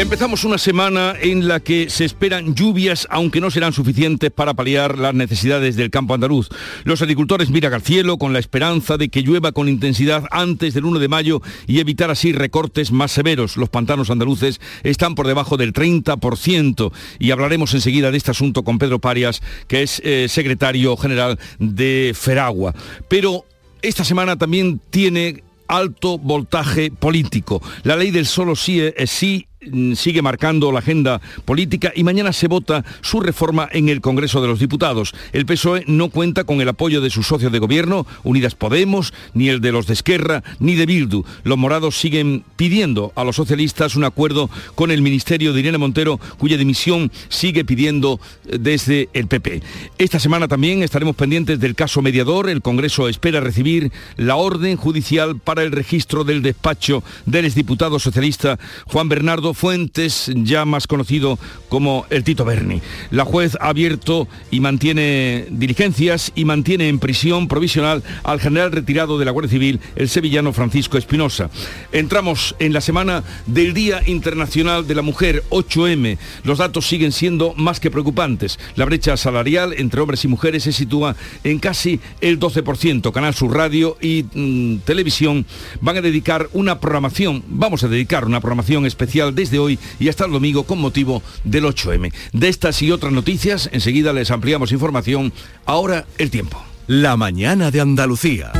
Empezamos una semana en la que se esperan lluvias, aunque no serán suficientes para paliar las necesidades del campo andaluz. Los agricultores miran al cielo con la esperanza de que llueva con intensidad antes del 1 de mayo y evitar así recortes más severos. Los pantanos andaluces están por debajo del 30% y hablaremos enseguida de este asunto con Pedro Parias, que es eh, secretario general de Feragua. Pero esta semana también tiene alto voltaje político. La ley del solo sí es sí sigue marcando la agenda política y mañana se vota su reforma en el Congreso de los Diputados. El PSOE no cuenta con el apoyo de sus socios de gobierno, Unidas Podemos, ni el de los de Esquerra, ni de Bildu. Los morados siguen pidiendo a los socialistas un acuerdo con el Ministerio de Irene Montero, cuya dimisión sigue pidiendo eh, desde el PP. Esta semana también estaremos pendientes del caso mediador. El Congreso espera recibir la orden judicial para el registro del despacho del exdiputado socialista Juan Bernardo Fuentes, ya más conocido como el Tito Berni. La juez ha abierto y mantiene diligencias y mantiene en prisión provisional al general retirado de la Guardia Civil, el sevillano Francisco Espinosa. Entramos en la semana del Día Internacional de la Mujer, 8M. Los datos siguen siendo más que preocupantes. La brecha salarial entre hombres y mujeres se sitúa en casi el 12%. Canal Sur Radio y mm, Televisión van a dedicar una programación, vamos a dedicar una programación especial desde hoy y hasta el domingo con motivo del 8M. De estas y otras noticias, enseguida les ampliamos información. Ahora el tiempo. La mañana de Andalucía.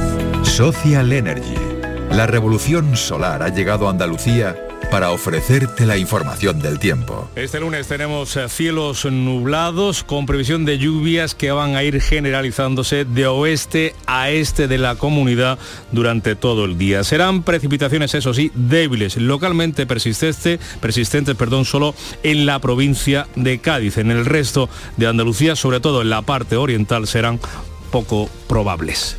Social Energy. La revolución solar ha llegado a Andalucía para ofrecerte la información del tiempo. Este lunes tenemos eh, cielos nublados con previsión de lluvias que van a ir generalizándose de oeste a este de la comunidad durante todo el día. Serán precipitaciones, eso sí, débiles, localmente persistentes, persistentes perdón, solo en la provincia de Cádiz. En el resto de Andalucía, sobre todo en la parte oriental, serán poco probables.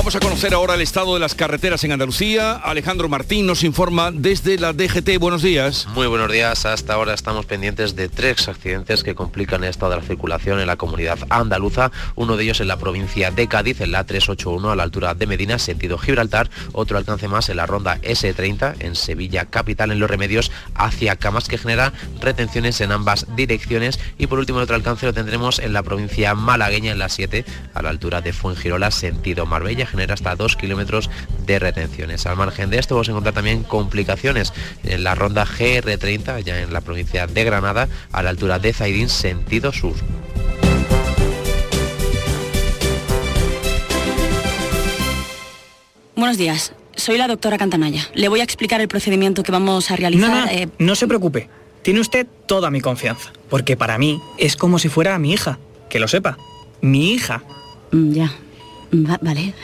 Vamos a conocer ahora el estado de las carreteras en Andalucía. Alejandro Martín nos informa desde la DGT. Buenos días. Muy buenos días. Hasta ahora estamos pendientes de tres accidentes que complican el estado de la circulación en la comunidad andaluza. Uno de ellos en la provincia de Cádiz, en la 381 a la altura de Medina, sentido Gibraltar. Otro alcance más en la ronda S30 en Sevilla capital, en Los Remedios, hacia Camas, que genera retenciones en ambas direcciones. Y por último, otro alcance lo tendremos en la provincia malagueña, en la 7, a la altura de Fuengirola, sentido Marbella genera hasta 2 kilómetros de retenciones. Al margen de esto vamos a encontrar también complicaciones en la ronda GR30, ya en la provincia de Granada, a la altura de Zaidín, sentido sur. Buenos días, soy la doctora Cantanaya. Le voy a explicar el procedimiento que vamos a realizar. No, no, eh, no se preocupe. Tiene usted toda mi confianza. Porque para mí es como si fuera mi hija. Que lo sepa. Mi hija. mm, Ya. Va- vale.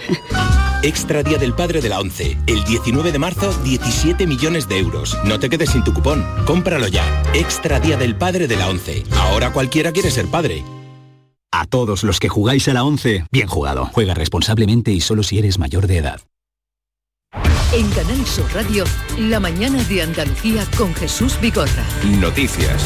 Extra Día del Padre de la ONCE. El 19 de marzo, 17 millones de euros. No te quedes sin tu cupón. Cómpralo ya. Extra Día del Padre de la ONCE. Ahora cualquiera quiere ser padre. A todos los que jugáis a la 11, bien jugado. Juega responsablemente y solo si eres mayor de edad. En Canal Sur Radio, La mañana de Andalucía con Jesús Vigorra. Noticias.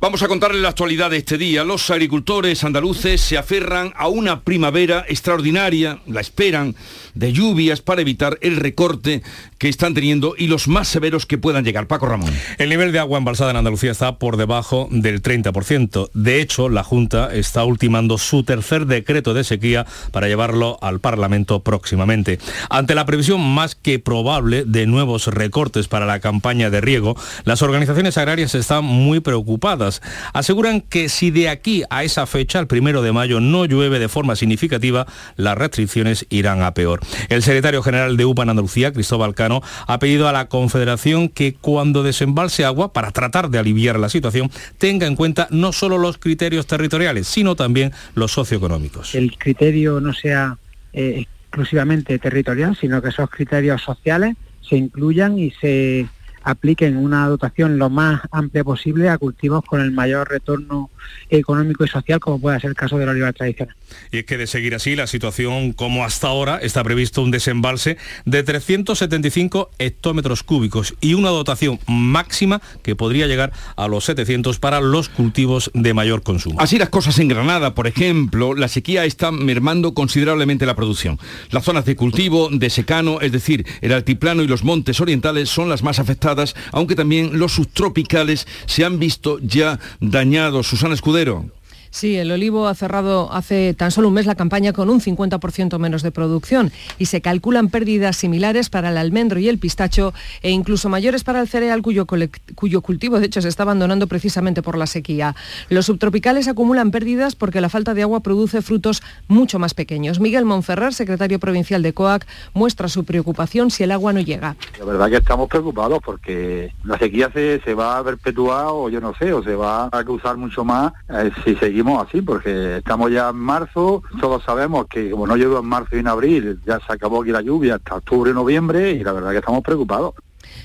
Vamos a contarle la actualidad de este día. Los agricultores andaluces se aferran a una primavera extraordinaria, la esperan, de lluvias para evitar el recorte que están teniendo y los más severos que puedan llegar. Paco Ramón. El nivel de agua embalsada en Andalucía está por debajo del 30%. De hecho, la Junta está ultimando su tercer decreto de sequía para llevarlo al Parlamento próximamente. Ante la previsión más que probable de nuevos recortes para la campaña de riego, las organizaciones agrarias están muy preocupadas Aseguran que si de aquí a esa fecha, el primero de mayo, no llueve de forma significativa, las restricciones irán a peor. El secretario general de UPA en Andalucía, Cristóbal Cano, ha pedido a la Confederación que cuando desembalse agua, para tratar de aliviar la situación, tenga en cuenta no solo los criterios territoriales, sino también los socioeconómicos. El criterio no sea eh, exclusivamente territorial, sino que esos criterios sociales se incluyan y se apliquen una dotación lo más amplia posible a cultivos con el mayor retorno económico y social, como puede ser el caso del olivar tradicional. Y es que de seguir así, la situación como hasta ahora, está previsto un desembalse de 375 hectómetros cúbicos y una dotación máxima que podría llegar a los 700 para los cultivos de mayor consumo. Así las cosas en Granada, por ejemplo, la sequía está mermando considerablemente la producción. Las zonas de cultivo, de secano, es decir, el altiplano y los montes orientales son las más afectadas, aunque también los subtropicales se han visto ya dañados. Susana Escudero. Sí, el olivo ha cerrado hace tan solo un mes la campaña con un 50% menos de producción y se calculan pérdidas similares para el almendro y el pistacho e incluso mayores para el cereal cuyo, cultivo de hecho se está abandonando precisamente por la sequía. Los subtropicales acumulan pérdidas porque la falta de agua produce frutos mucho más pequeños. Miguel Monferrer, secretario provincial de COAC, muestra su preocupación si el agua no llega. La verdad que estamos preocupados porque la sequía se, se va a perpetuar o yo no sé, o se va a causar mucho más eh, si seguimos así, porque estamos ya en marzo, todos sabemos que como no llegó en marzo y en abril, ya se acabó aquí la lluvia hasta octubre, noviembre, y la verdad que estamos preocupados.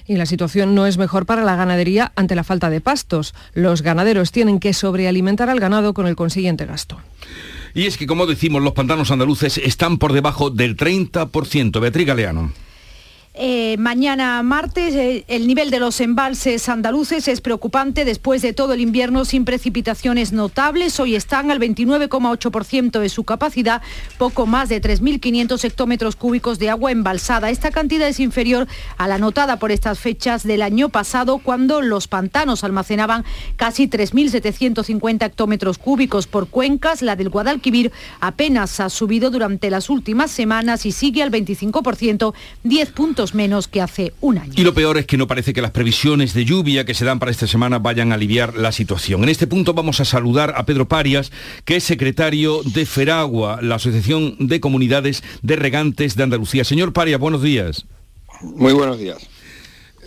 Y la situación no es mejor para la ganadería ante la falta de pastos. Los ganaderos tienen que sobrealimentar al ganado con el consiguiente gasto. Y es que, como decimos, los pantanos andaluces están por debajo del 30%. Beatriz Galeano. Eh, mañana martes eh, el nivel de los embalses andaluces es preocupante después de todo el invierno sin precipitaciones notables. Hoy están al 29,8% de su capacidad, poco más de 3.500 hectómetros cúbicos de agua embalsada. Esta cantidad es inferior a la anotada por estas fechas del año pasado cuando los pantanos almacenaban casi 3.750 hectómetros cúbicos por cuencas. La del Guadalquivir apenas ha subido durante las últimas semanas y sigue al 25%, 10 puntos menos que hace un año. Y lo peor es que no parece que las previsiones de lluvia que se dan para esta semana vayan a aliviar la situación. En este punto vamos a saludar a Pedro Parias, que es secretario de Feragua, la Asociación de Comunidades de Regantes de Andalucía. Señor Parias, buenos días. Muy buenos días.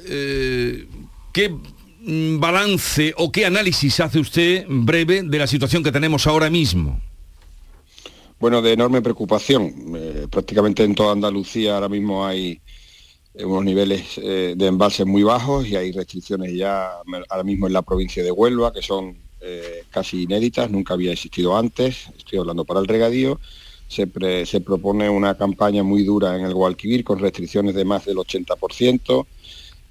Eh, ¿Qué balance o qué análisis hace usted breve de la situación que tenemos ahora mismo? Bueno, de enorme preocupación. Eh, prácticamente en toda Andalucía ahora mismo hay unos niveles eh, de embalses muy bajos y hay restricciones ya ahora mismo en la provincia de Huelva que son eh, casi inéditas, nunca había existido antes, estoy hablando para el regadío, se, se propone una campaña muy dura en el Guadalquivir con restricciones de más del 80%,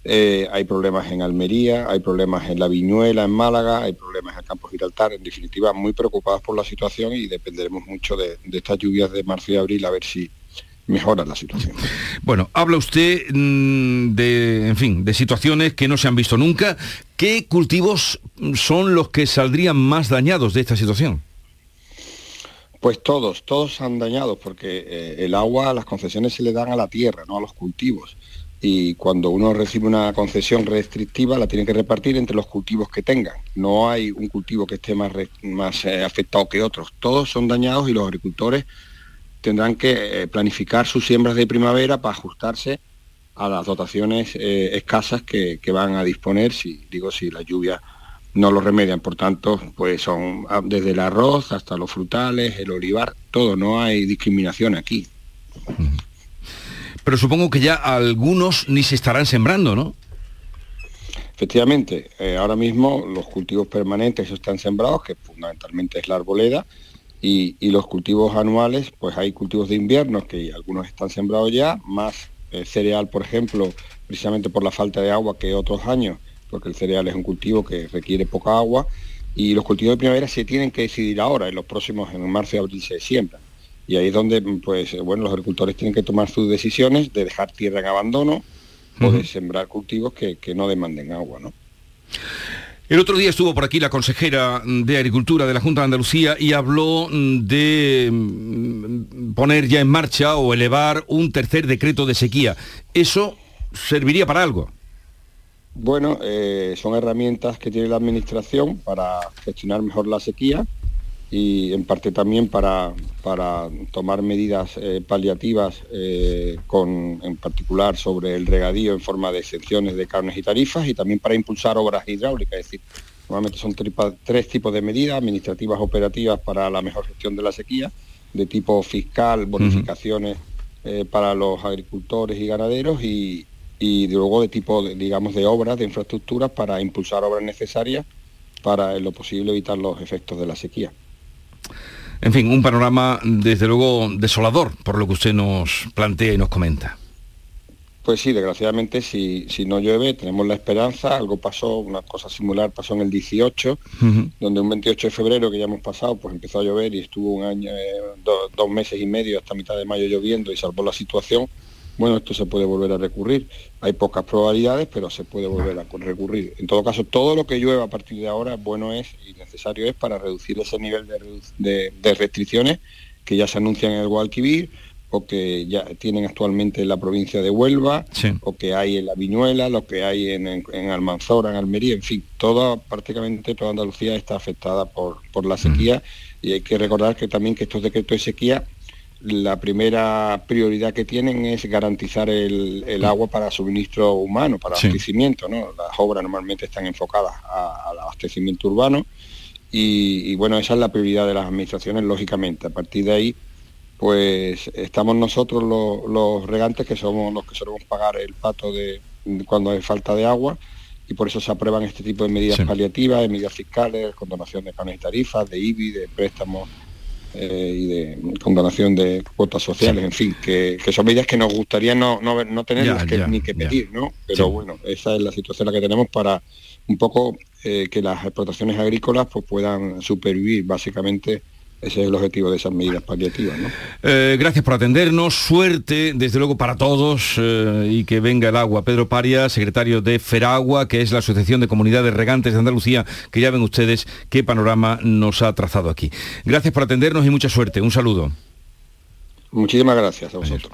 eh, hay problemas en Almería, hay problemas en La Viñuela, en Málaga, hay problemas en el Campo Giraltar, en definitiva muy preocupados por la situación y dependeremos mucho de estas lluvias de marzo y abril a ver si mejora la situación. Bueno, habla usted mm, de, en fin, de situaciones que no se han visto nunca. ¿Qué cultivos son los que saldrían más dañados de esta situación? Pues todos, todos han dañado porque eh, el agua, las concesiones se le dan a la tierra, no a los cultivos. Y cuando uno recibe una concesión restrictiva, la tiene que repartir entre los cultivos que tengan. No hay un cultivo que esté más, más eh, afectado que otros. Todos son dañados y los agricultores tendrán que eh, planificar sus siembras de primavera para ajustarse a las dotaciones eh, escasas que, van a disponer, si digo si la lluvia no lo remedian. Por tanto, pues son ah, desde el arroz hasta los frutales, el olivar, todo, no hay discriminación aquí. Pero supongo que ya algunos ni se estarán sembrando, ¿no? Efectivamente, eh, ahora mismo los cultivos permanentes están sembrados, que fundamentalmente es la arboleda, y, los cultivos anuales, pues hay cultivos de invierno que algunos están sembrados ya, más eh, cereal, por ejemplo, precisamente por la falta de agua que otros años, porque el cereal es un cultivo que requiere poca agua, y los cultivos de primavera se tienen que decidir ahora, en los próximos, en marzo y abril se siembran. Y ahí es donde, pues, bueno, los agricultores tienen que tomar sus decisiones de dejar tierra en abandono o de sembrar cultivos que, que no demanden agua, ¿no? El otro día estuvo por aquí la consejera de Agricultura de la Junta de Andalucía y habló de mm, poner ya en marcha o elevar un tercer decreto de sequía. ¿Eso serviría para algo? Bueno, eh, son herramientas que tiene la Administración para gestionar mejor la sequía y en parte también para, para tomar medidas eh, paliativas, eh, con, en particular sobre el regadío en forma de exenciones de carnes y tarifas y también para impulsar obras hidráulicas. Es decir, normalmente son tres tipos de medidas, administrativas operativas para la mejor gestión de la sequía, de tipo fiscal, bonificaciones para los agricultores y ganaderos y, y luego de tipo, digamos, de obras, de infraestructuras para impulsar obras necesarias para en lo posible evitar los efectos de la sequía. En fin, un panorama desde luego desolador por lo que usted nos plantea y nos comenta. Pues sí, desgraciadamente si, si no llueve tenemos la esperanza, algo pasó, una cosa similar pasó en el 18, donde un 28 de febrero que ya hemos pasado, pues empezó a llover y estuvo un año, eh, dos meses y medio hasta mitad de mayo lloviendo y salvó la situación bueno, esto se puede volver a recurrir. Hay pocas probabilidades, pero se puede volver a recurrir. En todo caso, todo lo que llueva a partir de ahora, bueno es y necesario es para reducir ese nivel de, restricciones que ya se anuncian en el Guadalquivir o que ya tienen actualmente en la provincia de Huelva, o que hay en la Viñuela, lo que hay en, en, Almanzora, en Almería, en fin, toda, prácticamente toda Andalucía está afectada por, por la sequía y hay que recordar que también que estos decretos de sequía la primera prioridad que tienen es garantizar el, agua para suministro humano, para abastecimiento. ¿no? Las obras normalmente están enfocadas al abastecimiento urbano y, bueno, esa es la prioridad de las administraciones, lógicamente. A partir de ahí, pues estamos nosotros los, regantes que somos los que solemos pagar el pato de cuando hay falta de agua y por eso se aprueban este tipo de medidas paliativas, de medidas fiscales, condonación de canes y tarifas, de IBI, de préstamos eh, y de condonación de cuotas sociales, en fin, que, son medidas que nos gustaría no, no, no tenerlas que, ni que pedir, ¿no? Pero bueno, esa es la situación la que tenemos para un poco eh, que las explotaciones agrícolas pues, puedan supervivir básicamente ese es el objetivo de esas medidas paliativas. Eh, gracias por atendernos, suerte desde luego para todos eh, y que venga el agua. Pedro Paria, secretario de Feragua, que es la Asociación de Comunidades Regantes de Andalucía, que ya ven ustedes qué panorama nos ha trazado aquí. Gracias por atendernos y mucha suerte. Un saludo. Muchísimas gracias a vosotros.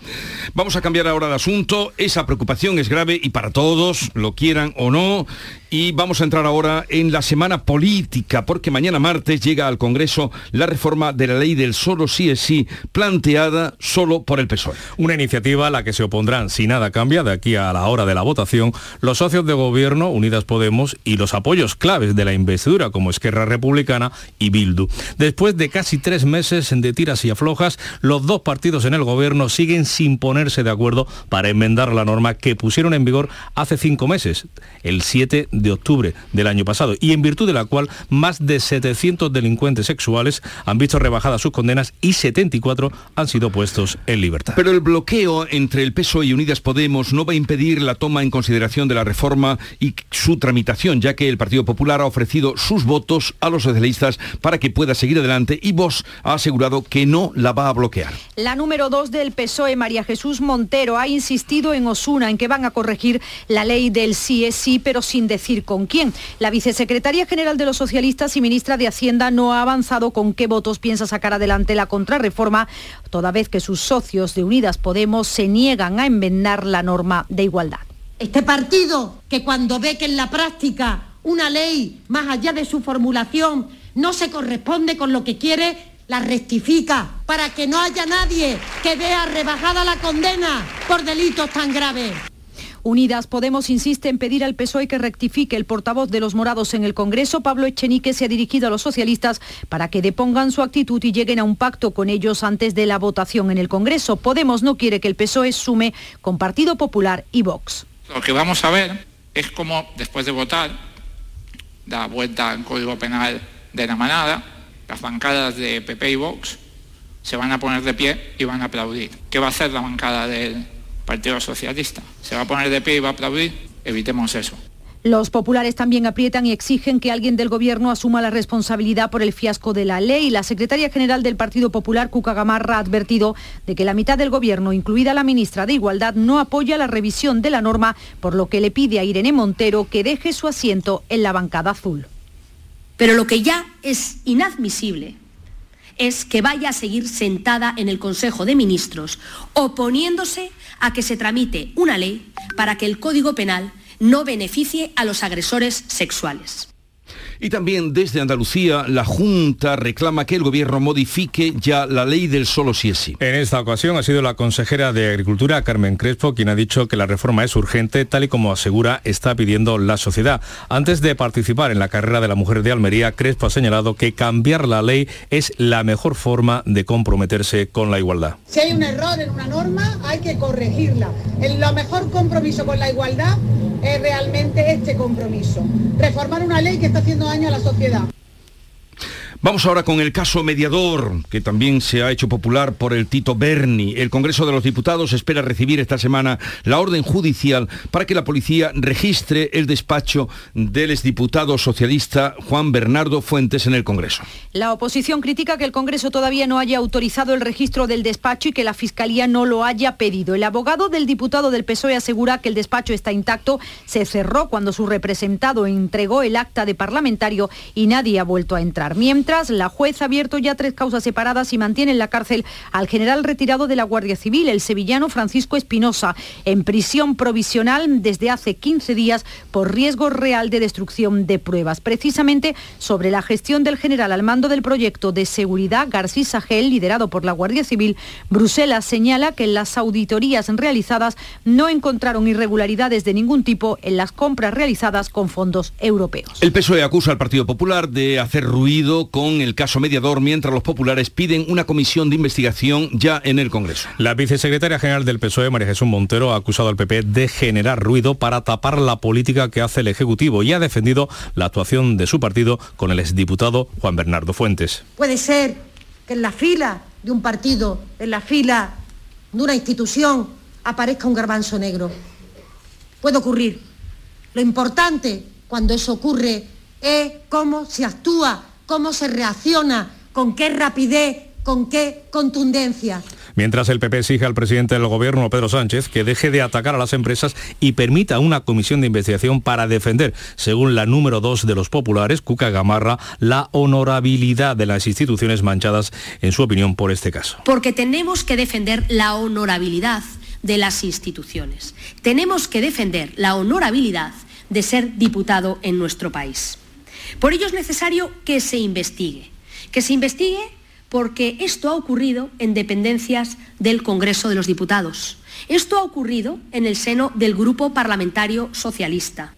Vamos a cambiar ahora de asunto. Esa preocupación es grave y para todos, lo quieran o no. Y vamos a entrar ahora en la semana política, porque mañana martes llega al Congreso la reforma de la ley del solo sí es sí, planteada solo por el PSOE. Una iniciativa a la que se opondrán, si nada cambia, de aquí a la hora de la votación, los socios de gobierno, Unidas Podemos, y los apoyos claves de la investidura, como Esquerra Republicana y Bildu. Después de casi tres meses de tiras y aflojas, los dos partidos en el gobierno siguen sin ponerse de acuerdo para enmendar la norma que pusieron en vigor hace cinco meses, el 7 de de octubre del año pasado y en virtud de la cual más de 700 delincuentes sexuales han visto rebajadas sus condenas y 74 han sido puestos en libertad. Pero el bloqueo entre el PSOE y Unidas Podemos no va a impedir la toma en consideración de la reforma y su tramitación, ya que el Partido Popular ha ofrecido sus votos a los socialistas para que pueda seguir adelante y Vox ha asegurado que no la va a bloquear. La número 2 del PSOE, María Jesús Montero, ha insistido en Osuna en que van a corregir la ley del sí es sí, pero sin decir con quién. La vicesecretaria general de los socialistas y ministra de Hacienda no ha avanzado con qué votos piensa sacar adelante la contrarreforma, toda vez que sus socios de Unidas Podemos se niegan a enmendar la norma de igualdad. Este partido que cuando ve que en la práctica una ley, más allá de su formulación, no se corresponde con lo que quiere, la rectifica para que no haya nadie que vea rebajada la condena por delitos tan graves. Unidas Podemos insiste en pedir al PSOE que rectifique el portavoz de los morados en el Congreso. Pablo Echenique se ha dirigido a los socialistas para que depongan su actitud y lleguen a un pacto con ellos antes de la votación en el Congreso. Podemos no quiere que el PSOE sume con Partido Popular y Vox. Lo que vamos a ver es cómo después de votar, da vuelta al Código Penal de la manada, las bancadas de PP y Vox se van a poner de pie y van a aplaudir. ¿Qué va a hacer la bancada del Partido Socialista. Se va a poner de pie y va a aplaudir. Evitemos eso. Los populares también aprietan y exigen que alguien del Gobierno asuma la responsabilidad por el fiasco de la ley. La secretaria general del Partido Popular, Cuca Gamarra, ha advertido de que la mitad del Gobierno, incluida la ministra de Igualdad, no apoya la revisión de la norma, por lo que le pide a Irene Montero que deje su asiento en la bancada azul. Pero lo que ya es inadmisible es que vaya a seguir sentada en el Consejo de Ministros oponiéndose a que se tramite una ley para que el Código Penal no beneficie a los agresores sexuales. Y también desde Andalucía, la Junta reclama que el Gobierno modifique ya la ley del solo si es sí. En esta ocasión ha sido la consejera de Agricultura, Carmen Crespo, quien ha dicho que la reforma es urgente, tal y como asegura está pidiendo la sociedad. Antes de participar en la carrera de la mujer de Almería, Crespo ha señalado que cambiar la ley es la mejor forma de comprometerse con la igualdad. Si hay un error en una norma, hay que corregirla. El lo mejor compromiso con la igualdad es realmente este compromiso. Reformar una ley que está haciendo daño a la sociedad. Vamos ahora con el caso mediador, que también se ha hecho popular por el Tito Berni. El Congreso de los Diputados espera recibir esta semana la orden judicial para que la policía registre el despacho del exdiputado socialista Juan Bernardo Fuentes en el Congreso. La oposición critica que el Congreso todavía no haya autorizado el registro del despacho y que la Fiscalía no lo haya pedido. El abogado del diputado del PSOE asegura que el despacho está intacto, se cerró cuando su representado entregó el acta de parlamentario y nadie ha vuelto a entrar. Mientras la juez ha abierto ya tres causas separadas y mantiene en la cárcel al general retirado de la Guardia Civil, el sevillano Francisco Espinosa, en prisión provisional desde hace 15 días por riesgo real de destrucción de pruebas. Precisamente sobre la gestión del general al mando del proyecto de seguridad García Sagel, liderado por la Guardia Civil, Bruselas señala que las auditorías realizadas no encontraron irregularidades de ningún tipo en las compras realizadas con fondos europeos. El PSOE acusa al Partido Popular de hacer ruido con el caso mediador mientras los populares piden una comisión de investigación ya en el Congreso. La vicesecretaria general del PSOE, María Jesús Montero, ha acusado al PP de generar ruido para tapar la política que hace el Ejecutivo y ha defendido la actuación de su partido con el exdiputado Juan Bernardo Fuentes. Puede ser que en la fila de un partido, en la fila de una institución, aparezca un garbanzo negro. Puede ocurrir. Lo importante cuando eso ocurre es cómo se actúa cómo se reacciona, con qué rapidez, con qué contundencia. Mientras el PP exige al presidente del gobierno, Pedro Sánchez, que deje de atacar a las empresas y permita una comisión de investigación para defender, según la número dos de los populares, Cuca Gamarra, la honorabilidad de las instituciones manchadas, en su opinión, por este caso. Porque tenemos que defender la honorabilidad de las instituciones. Tenemos que defender la honorabilidad de ser diputado en nuestro país. Por ello es necesario que se investigue, que se investigue porque esto ha ocurrido en dependencias del Congreso de los Diputados. Esto ha ocurrido en el seno del Grupo Parlamentario Socialista.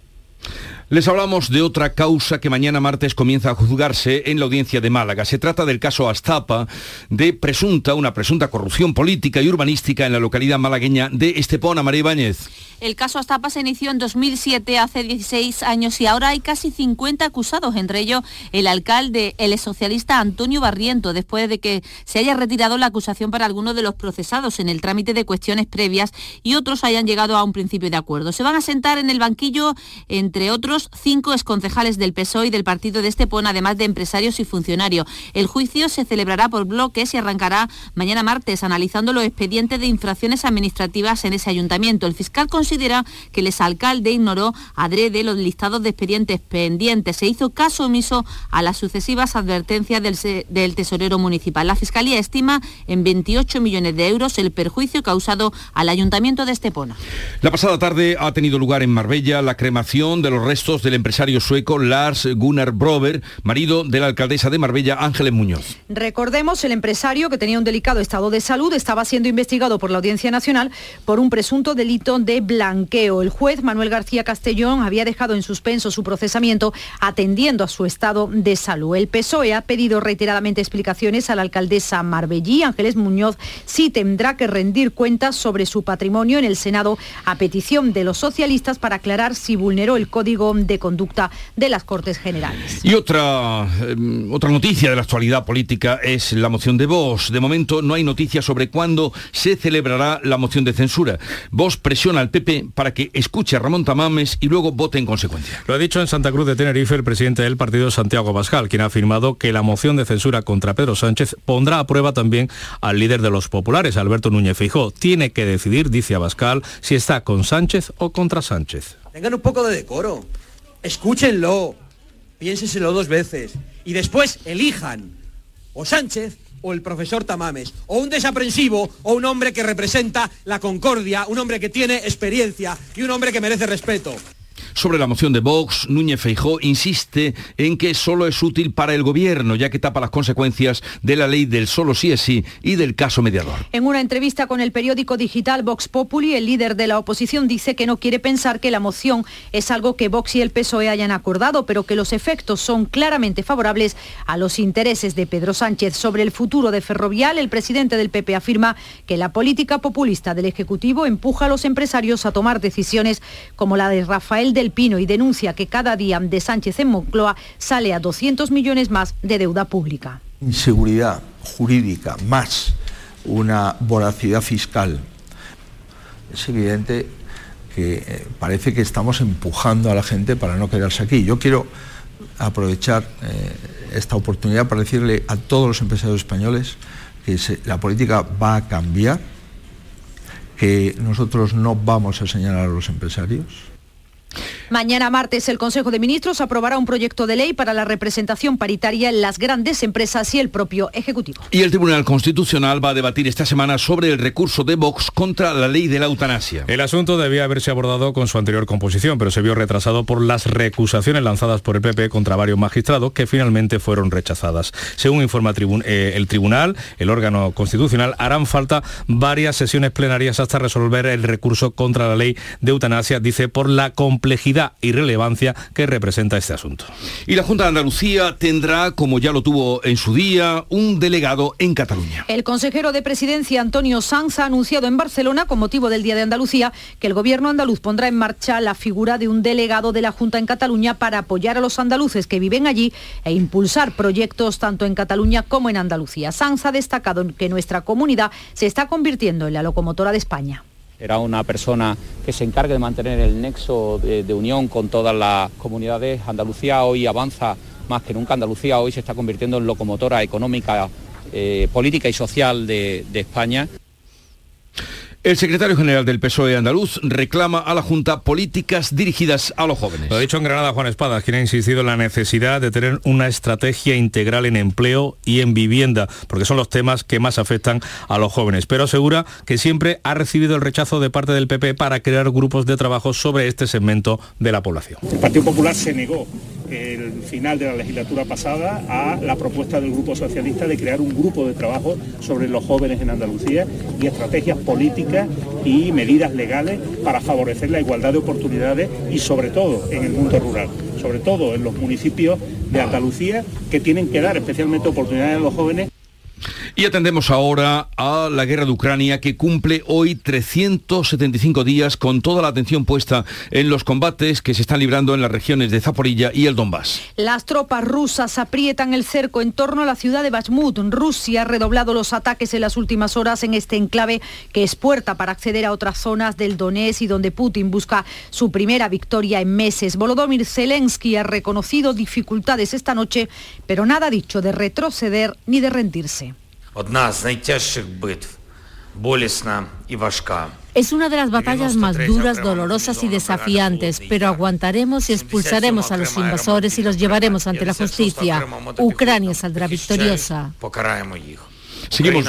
Les hablamos de otra causa que mañana martes comienza a juzgarse en la audiencia de Málaga. Se trata del caso Astapa de presunta, una presunta corrupción política y urbanística en la localidad malagueña de Estepona, María Ibáñez. El caso Astapa se inició en 2007, hace 16 años, y ahora hay casi 50 acusados, entre ellos el alcalde, el socialista Antonio Barriento, después de que se haya retirado la acusación para algunos de los procesados en el trámite de cuestiones previas y otros hayan llegado a un principio de acuerdo. Se van a sentar en el banquillo, entre otros, cinco exconcejales del PSOE y del partido de Estepona, además de empresarios y funcionarios. El juicio se celebrará por bloques y arrancará mañana martes, analizando los expedientes de infracciones administrativas en ese ayuntamiento. El fiscal considera que el exalcalde ignoró adrede los listados de expedientes pendientes. Se hizo caso omiso a las sucesivas advertencias del, del tesorero municipal. La Fiscalía estima en 28 millones de euros el perjuicio causado al ayuntamiento de Estepona. La pasada tarde ha tenido lugar en Marbella la cremación de los restos del empresario sueco Lars Gunnar Brover, marido de la alcaldesa de Marbella, Ángeles Muñoz. Recordemos, el empresario que tenía un delicado estado de salud estaba siendo investigado por la Audiencia Nacional por un presunto delito de blanqueo. El juez Manuel García Castellón había dejado en suspenso su procesamiento atendiendo a su estado de salud. El PSOE ha pedido reiteradamente explicaciones a la alcaldesa marbellí. Ángeles Muñoz, sí tendrá que rendir cuentas sobre su patrimonio en el Senado a petición de los socialistas para aclarar si vulneró el código de conducta de las Cortes Generales. Y otra, eh, otra noticia de la actualidad política es la moción de Vox. De momento no hay noticias sobre cuándo se celebrará la moción de censura. Vox presiona al PP para que escuche a Ramón Tamames y luego vote en consecuencia. Lo ha dicho en Santa Cruz de Tenerife el presidente del partido Santiago Pascal, quien ha afirmado que la moción de censura contra Pedro Sánchez pondrá a prueba también al líder de los populares, Alberto Núñez Fijó. Tiene que decidir, dice Abascal, si está con Sánchez o contra Sánchez. Tengan un poco de decoro escúchenlo, piénsenselo dos veces y después elijan o Sánchez o el profesor Tamames, o un desaprensivo o un hombre que representa la concordia, un hombre que tiene experiencia y un hombre que merece respeto. Sobre la moción de Vox, Núñez Feijó insiste en que solo es útil para el gobierno, ya que tapa las consecuencias de la ley del solo sí es sí y del caso mediador. En una entrevista con el periódico digital Vox Populi, el líder de la oposición dice que no quiere pensar que la moción es algo que Vox y el PSOE hayan acordado, pero que los efectos son claramente favorables a los intereses de Pedro Sánchez. Sobre el futuro de Ferrovial, el presidente del PP afirma que la política populista del Ejecutivo empuja a los empresarios a tomar decisiones como la de Rafael del Pino y denuncia que cada día de Sánchez en Moncloa sale a 200 millones más de deuda pública. Inseguridad jurídica más una voracidad fiscal. Es evidente que eh, parece que estamos empujando a la gente para no quedarse aquí. Yo quiero aprovechar eh, esta oportunidad para decirle a todos los empresarios españoles que la política va a cambiar, que nosotros no vamos a señalar a los empresarios, Mañana martes el Consejo de Ministros aprobará un proyecto de ley para la representación paritaria en las grandes empresas y el propio Ejecutivo. Y el Tribunal Constitucional va a debatir esta semana sobre el recurso de Vox contra la ley de la eutanasia. El asunto debía haberse abordado con su anterior composición, pero se vio retrasado por las recusaciones lanzadas por el PP contra varios magistrados que finalmente fueron rechazadas. Según informa eh, el Tribunal, el órgano constitucional, harán falta varias sesiones plenarias hasta resolver el recurso contra la ley de eutanasia, dice, por la complejidad y relevancia que representa este asunto. Y la Junta de Andalucía tendrá, como ya lo tuvo en su día, un delegado en Cataluña. El consejero de Presidencia, Antonio Sanz, ha anunciado en Barcelona, con motivo del Día de Andalucía, que el gobierno andaluz pondrá en marcha la figura de un delegado de la Junta en Cataluña para apoyar a los andaluces que viven allí e impulsar proyectos tanto en Cataluña como en Andalucía. Sanz ha destacado que nuestra comunidad se está convirtiendo en la locomotora de España. Era una persona que se encargue de mantener el nexo de, unión con todas las comunidades. Andalucía hoy avanza más que nunca. Andalucía hoy se está convirtiendo en locomotora económica, eh, política y social de España. El secretario general del PSOE andaluz reclama a la Junta políticas dirigidas a los jóvenes. Lo ha dicho en Granada Juan Espadas, quien ha insistido en la necesidad de tener una estrategia integral en empleo y en vivienda, porque son los temas que más afectan a los jóvenes. Pero asegura que siempre ha recibido el rechazo de parte del PP para crear grupos de trabajo sobre este segmento de la población. El Partido Popular se negó el final de la legislatura pasada a la propuesta del Grupo Socialista de crear un grupo de trabajo sobre los jóvenes en Andalucía y estrategias políticas y medidas legales para favorecer la igualdad de oportunidades y sobre todo en el mundo rural, sobre todo en los municipios de Andalucía que tienen que dar especialmente oportunidades a los jóvenes y atendemos ahora a la guerra de Ucrania que cumple hoy 375 días con toda la atención puesta en los combates que se están librando en las regiones de Zaporilla y el Donbass. Las tropas rusas aprietan el cerco en torno a la ciudad de Bachmut. Rusia ha redoblado los ataques en las últimas horas en este enclave que es puerta para acceder a otras zonas del Donetsk y donde Putin busca su primera victoria en meses. Volodymyr Zelensky ha reconocido dificultades esta noche, pero nada ha dicho de retroceder ni de rendirse. Es una de las batallas más duras, dolorosas y desafiantes, pero aguantaremos y expulsaremos a los invasores y los llevaremos ante la justicia. Ucrania saldrá victoriosa. Seguimos,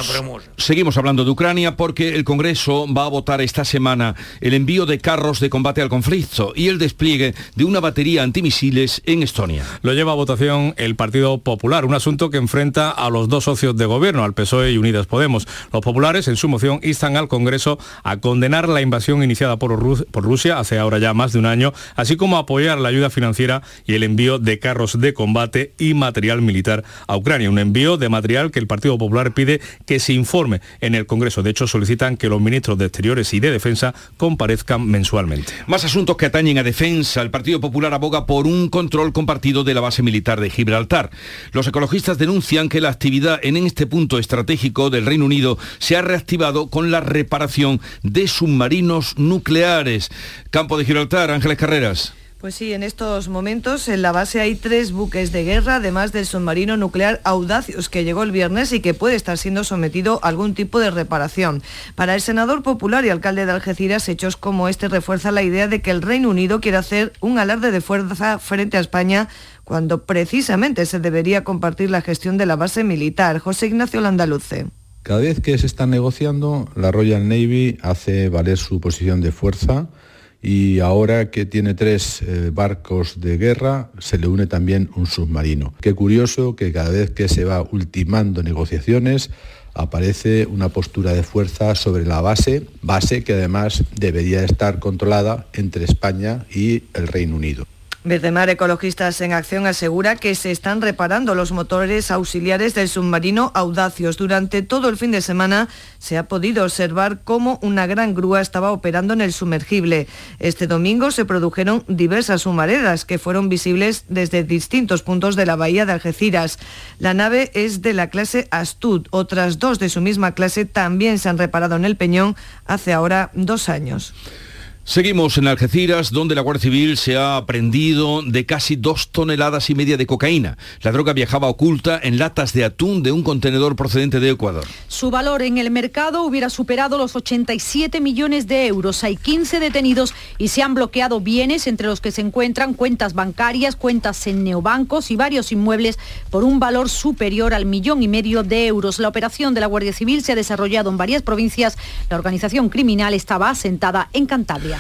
seguimos, hablando de Ucrania porque el Congreso va a votar esta semana el envío de carros de combate al conflicto y el despliegue de una batería antimisiles en Estonia. Lo lleva a votación el Partido Popular, un asunto que enfrenta a los dos socios de gobierno, al PSOE y Unidas Podemos. Los populares, en su moción, instan al Congreso a condenar la invasión iniciada por, por Rusia hace ahora ya más de un año, así como a apoyar la ayuda financiera y el envío de carros de combate y material militar a Ucrania. Un envío de material que el Partido Popular pide que se informe en el Congreso. De hecho, solicitan que los ministros de Exteriores y de Defensa comparezcan mensualmente. Más asuntos que atañen a defensa. El Partido Popular aboga por un control compartido de la base militar de Gibraltar. Los ecologistas denuncian que la actividad en este punto estratégico del Reino Unido se ha reactivado con la reparación de submarinos nucleares. Campo de Gibraltar, Ángeles Carreras. Pues sí, en estos momentos en la base hay tres buques de guerra, además del submarino nuclear Audacious, que llegó el viernes y que puede estar siendo sometido a algún tipo de reparación. Para el senador popular y alcalde de Algeciras, hechos como este refuerzan la idea de que el Reino Unido quiere hacer un alarde de fuerza frente a España cuando precisamente se debería compartir la gestión de la base militar. José Ignacio Landaluce. Cada vez que se está negociando, la Royal Navy hace valer su posición de fuerza y ahora que tiene tres eh, barcos de guerra se le une también un submarino. Qué curioso que cada vez que se va ultimando negociaciones aparece una postura de fuerza sobre la base, base que además debería estar controlada entre España y el Reino Unido. Mar Ecologistas en Acción asegura que se están reparando los motores auxiliares del submarino Audacios. Durante todo el fin de semana se ha podido observar cómo una gran grúa estaba operando en el sumergible. Este domingo se produjeron diversas humaredas que fueron visibles desde distintos puntos de la bahía de Algeciras. La nave es de la clase Astud. Otras dos de su misma clase también se han reparado en el Peñón hace ahora dos años. Seguimos en Algeciras, donde la Guardia Civil se ha aprendido de casi dos toneladas y media de cocaína. La droga viajaba oculta en latas de atún de un contenedor procedente de Ecuador. Su valor en el mercado hubiera superado los 87 millones de euros. Hay 15 detenidos y se han bloqueado bienes, entre los que se encuentran cuentas bancarias, cuentas en neobancos y varios inmuebles por un valor superior al millón y medio de euros. La operación de la Guardia Civil se ha desarrollado en varias provincias. La organización criminal estaba asentada en Cantabria.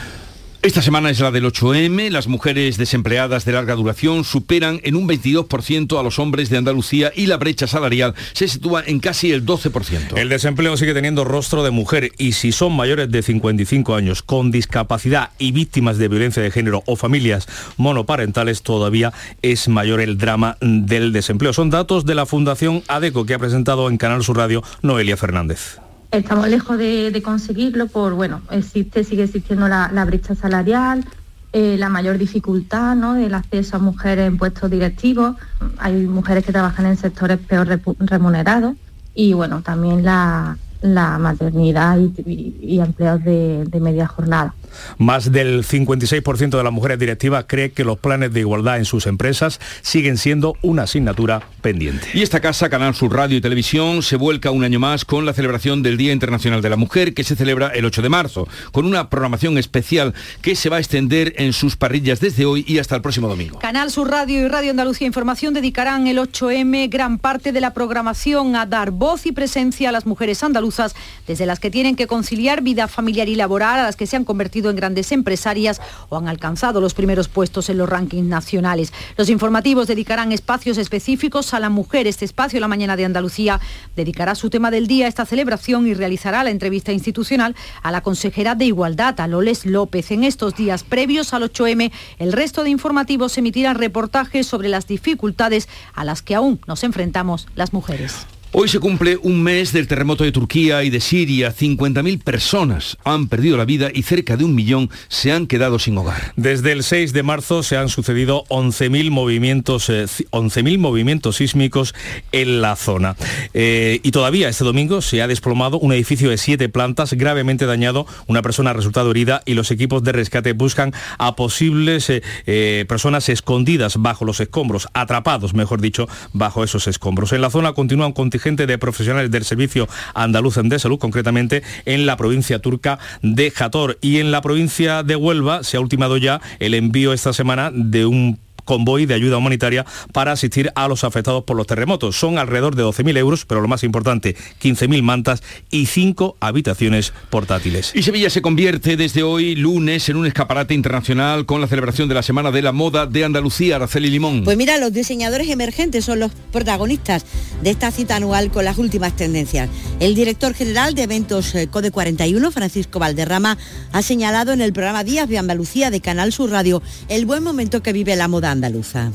Esta semana es la del 8M. Las mujeres desempleadas de larga duración superan en un 22% a los hombres de Andalucía y la brecha salarial se sitúa en casi el 12%. El desempleo sigue teniendo rostro de mujer y si son mayores de 55 años con discapacidad y víctimas de violencia de género o familias monoparentales todavía es mayor el drama del desempleo. Son datos de la Fundación ADECO que ha presentado en Canal Sur Radio Noelia Fernández. Estamos lejos de, conseguirlo por, bueno, existe, sigue existiendo la, brecha salarial, eh, la mayor dificultad ¿no? del acceso a mujeres en puestos directivos. Hay mujeres que trabajan en sectores peor remunerados y bueno, también la, maternidad y, empleos de media jornada. Más del 56% de las mujeres directivas cree que los planes de igualdad en sus empresas siguen siendo una asignatura pendiente. Y esta casa, Canal Sur Radio y Televisión, se vuelca un año más con la celebración del Día Internacional de la Mujer, que se celebra el 8 de marzo, con una programación especial que se va a extender en sus parrillas desde hoy y hasta el próximo domingo. Canal Sur Radio y Radio Andalucía Información dedicarán el 8M gran parte de la programación a dar voz y presencia a las mujeres andaluzas, desde las que tienen que conciliar vida familiar y laboral, a las que se han convertido en grandes empresarias o han alcanzado los primeros puestos en los rankings nacionales. Los informativos dedicarán espacios específicos a la mujer. Este espacio, La Mañana de Andalucía, dedicará su tema del día a esta celebración y realizará la entrevista institucional a la consejera de Igualdad, a Loles López. En estos días previos al 8M, el resto de informativos emitirán reportajes sobre las dificultades a las que aún nos enfrentamos las mujeres. Hoy se cumple un mes del terremoto de Turquía y de Siria. 50.000 personas han perdido la vida y cerca de un millón se han quedado sin hogar. Desde el 6 de marzo se han sucedido 11.000 movimientos, 11 eh, movimientos sísmicos en la zona. Eh, y todavía este domingo se ha desplomado un edificio de siete plantas gravemente dañado. Una persona ha resultado herida y los equipos de rescate buscan a posibles eh, personas escondidas bajo los escombros, atrapados, mejor dicho, bajo esos escombros. En la zona continúan contingentes de profesionales del Servicio Andaluz de Salud, concretamente en la provincia turca de Jator. Y en la provincia de Huelva se ha ultimado ya el envío esta semana de un convoy de ayuda humanitaria para asistir a los afectados por los terremotos. Son alrededor de 12.000 euros, pero lo más importante, 15.000 mantas y 5 habitaciones portátiles. Y Sevilla se convierte desde hoy lunes en un escaparate internacional con la celebración de la Semana de la Moda de Andalucía, Araceli Limón. Pues mira, los diseñadores emergentes son los protagonistas de esta cita anual con las últimas tendencias. El director general de eventos eh, Code 41, Francisco Valderrama, ha señalado en el programa Días de Andalucía de Canal Sur Radio el buen momento que vive la moda andaluza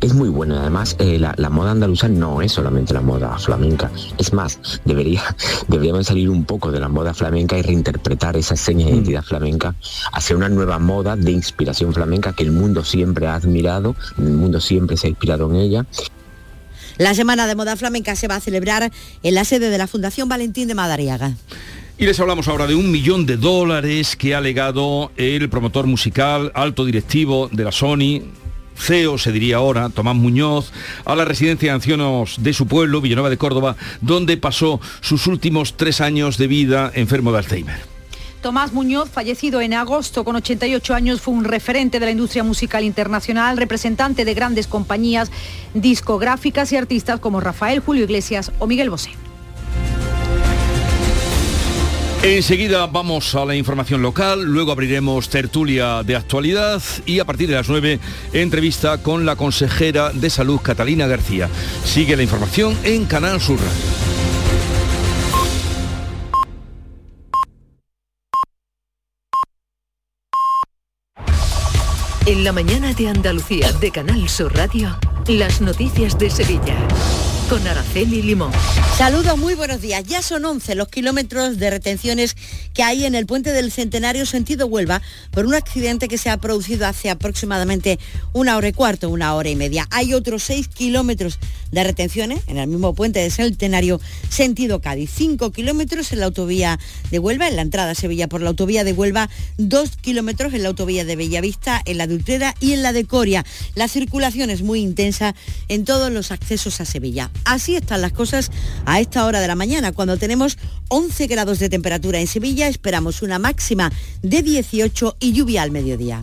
es muy bueno. Además, eh, la, moda andaluza no es solamente la moda flamenca. Es más, debería, deberíamos salir un poco de la moda flamenca y reinterpretar esa seña de mm. identidad flamenca hacia una nueva moda de inspiración flamenca que el mundo siempre ha admirado, el mundo siempre se ha inspirado en ella. La Semana de Moda Flamenca se va a celebrar en la sede de la Fundación Valentín de Madariaga. Y les hablamos ahora de un millón de dólares que ha legado el promotor musical, alto directivo de la Sony, CEO, se diría ahora, Tomás Muñoz, a la residencia de ancianos de su pueblo, Villanueva de Córdoba, donde pasó sus últimos tres años de vida enfermo de Alzheimer. Tomás Muñoz, fallecido en agosto con 88 años, fue un referente de la industria musical internacional, representante de grandes compañías discográficas y artistas como Rafael Julio Iglesias o Miguel Bosé. Enseguida vamos a la información local, luego abriremos tertulia de actualidad y a partir de las 9 entrevista con la consejera de salud Catalina García. Sigue la información en Canal Sur Radio. En la mañana de Andalucía de Canal Sur Radio, las noticias de Sevilla con Araceli Limón. Saludos, muy buenos días. Ya son 11 los kilómetros de retenciones que hay en el puente del Centenario sentido Huelva por un accidente que se ha producido hace aproximadamente una hora y cuarto, una hora y media. Hay otros 6 kilómetros de retenciones en el mismo puente del Centenario sentido Cádiz. 5 kilómetros en la autovía de Huelva, en la entrada a Sevilla por la autovía de Huelva, 2 kilómetros en la autovía de Bellavista, en la de Utrera y en la de Coria. La circulación es muy intensa en todos los accesos a Sevilla. Así están las cosas a esta hora de la mañana, cuando tenemos 11 grados de temperatura en Sevilla, esperamos una máxima de 18 y lluvia al mediodía.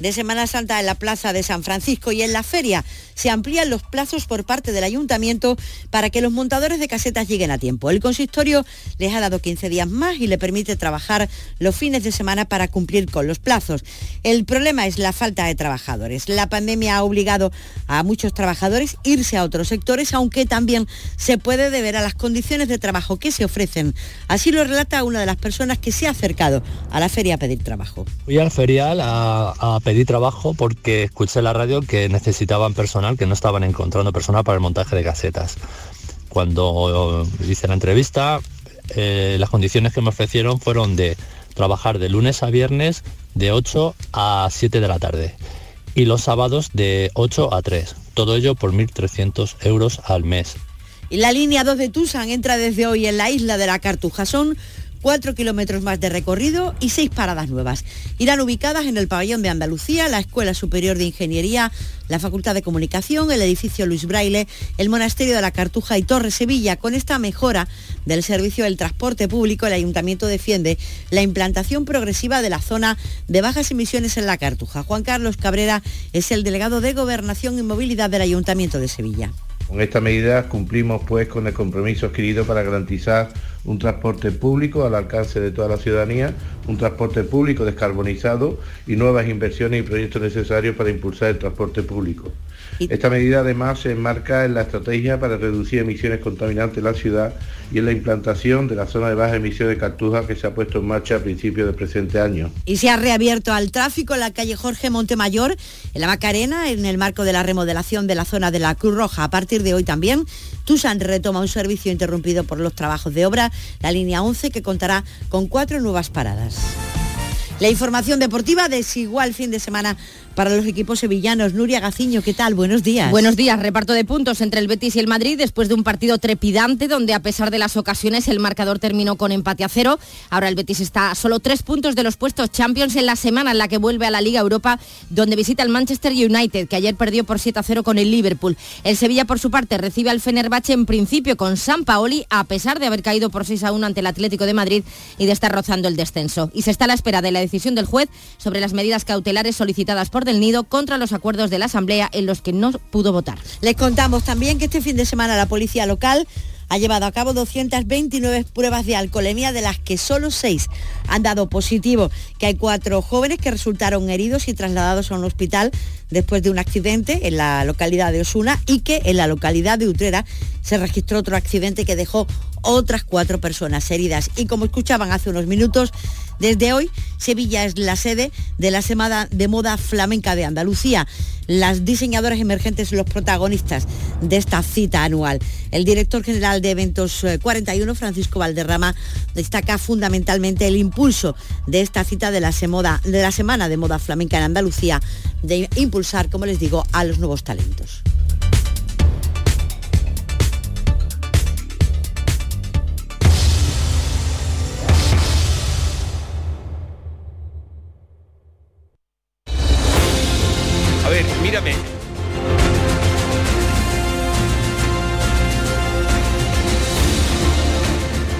de Semana Santa en la Plaza de San Francisco y en la feria se amplían los plazos por parte del ayuntamiento para que los montadores de casetas lleguen a tiempo. El consistorio les ha dado 15 días más y le permite trabajar los fines de semana para cumplir con los plazos. El problema es la falta de trabajadores. La pandemia ha obligado a muchos trabajadores a irse a otros sectores, aunque también se puede deber a las condiciones de trabajo que se ofrecen. Así lo relata una de las personas que se ha acercado a la feria a pedir trabajo. Fui al ferial a, a, trabajo porque escuché la radio que necesitaban personal, que no estaban encontrando personal para el montaje de casetas. Cuando hice la entrevista, eh, las condiciones que me ofrecieron fueron de trabajar de lunes a viernes de 8 a 7 de la tarde y los sábados de 8 a 3. Todo ello por 1.300 euros al mes. Y la línea 2 de Tusan entra desde hoy en la isla de la Cartuja. Son 4 kilómetros más de recorrido y seis paradas nuevas. Irán ubicadas en el pabellón de Andalucía, la Escuela Superior de Ingeniería, la Facultad de Comunicación, el edificio Luis Braille, el Monasterio de la Cartuja y Torre Sevilla. Con esta mejora del servicio del transporte público, el Ayuntamiento defiende la implantación progresiva de la zona de bajas emisiones en la Cartuja. Juan Carlos Cabrera es el delegado de Gobernación y Movilidad del Ayuntamiento de Sevilla. Con esta medida cumplimos pues con el compromiso adquirido para garantizar un transporte público al alcance de toda la ciudadanía, un transporte público descarbonizado y nuevas inversiones y proyectos necesarios para impulsar el transporte público. Esta medida además se enmarca en la estrategia para reducir emisiones contaminantes en la ciudad y en la implantación de la zona de baja emisión de Cartuja que se ha puesto en marcha a principios del presente año. Y se ha reabierto al tráfico en la calle Jorge Montemayor, en la Macarena, en el marco de la remodelación de la zona de la Cruz Roja. A partir de hoy también, Tusan retoma un servicio interrumpido por los trabajos de obra, la línea 11 que contará con cuatro nuevas paradas. La información deportiva desigual fin de semana para los equipos sevillanos. Nuria Gaciño, ¿qué tal? Buenos días. Buenos días. Reparto de puntos entre el Betis y el Madrid después de un partido trepidante donde a pesar de las ocasiones el marcador terminó con empate a cero. Ahora el Betis está a solo tres puntos de los puestos Champions en la semana en la que vuelve a la Liga Europa donde visita el Manchester United que ayer perdió por 7 a 0 con el Liverpool. El Sevilla por su parte recibe al Fenerbahce en principio con San Paoli a pesar de haber caído por 6 a 1 ante el Atlético de Madrid y de estar rozando el descenso. Y se está a la espera de la decisión del juez sobre las medidas cautelares solicitadas por del Nido contra los acuerdos de la Asamblea en los que no pudo votar. Les contamos también que este fin de semana la policía local ha llevado a cabo 229 pruebas de alcoholemia, de las que solo 6 han dado positivo, que hay cuatro jóvenes que resultaron heridos y trasladados a un hospital después de un accidente en la localidad de Osuna y que en la localidad de Utrera se registró otro accidente que dejó otras cuatro personas heridas. Y como escuchaban hace unos minutos, Desde hoy, Sevilla es la sede de la Semana de Moda Flamenca de Andalucía. Las diseñadoras emergentes son los protagonistas de esta cita anual. El director general de Eventos 41, eh, Francisco Valderrama, destaca fundamentalmente el impulso de esta cita de la, de la Semana de Moda Flamenca en Andalucía, de impulsar, como les digo, a los nuevos talentos. Mírame.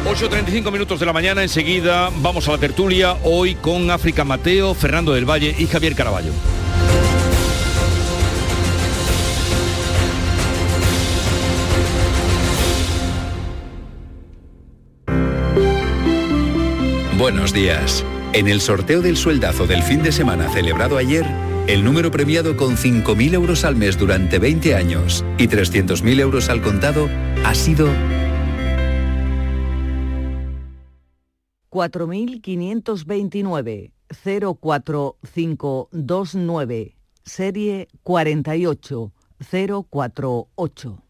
...8.35 minutos de la mañana, enseguida vamos a la tertulia, hoy con África Mateo, Fernando del Valle y Javier Caraballo. Buenos días. En el sorteo del sueldazo del fin de semana celebrado ayer, el número premiado con 5.000 euros al mes durante 20 años y 300.000 euros al contado ha sido 4.529 04529 serie 48048.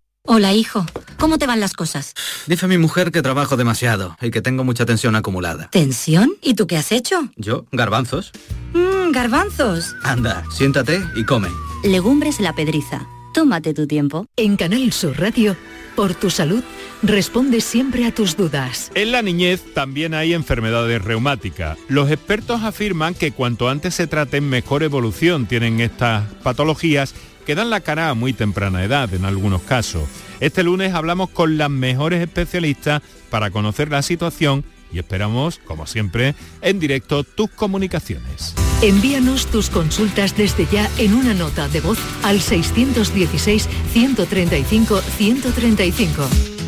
Hola, hijo. ¿Cómo te van las cosas? Dice mi mujer que trabajo demasiado y que tengo mucha tensión acumulada. ¿Tensión? ¿Y tú qué has hecho? Yo, garbanzos. Mmm, garbanzos. Anda, siéntate y come. Legumbres la pedriza. Tómate tu tiempo. En Canal Sur Radio, por tu salud, responde siempre a tus dudas. En la niñez también hay enfermedades reumáticas. Los expertos afirman que cuanto antes se traten, mejor evolución tienen estas patologías que dan la cara a muy temprana edad en algunos casos. Este lunes hablamos con las mejores especialistas para conocer la situación y esperamos, como siempre, en directo tus comunicaciones. Envíanos tus consultas desde ya en una nota de voz al 616-135-135.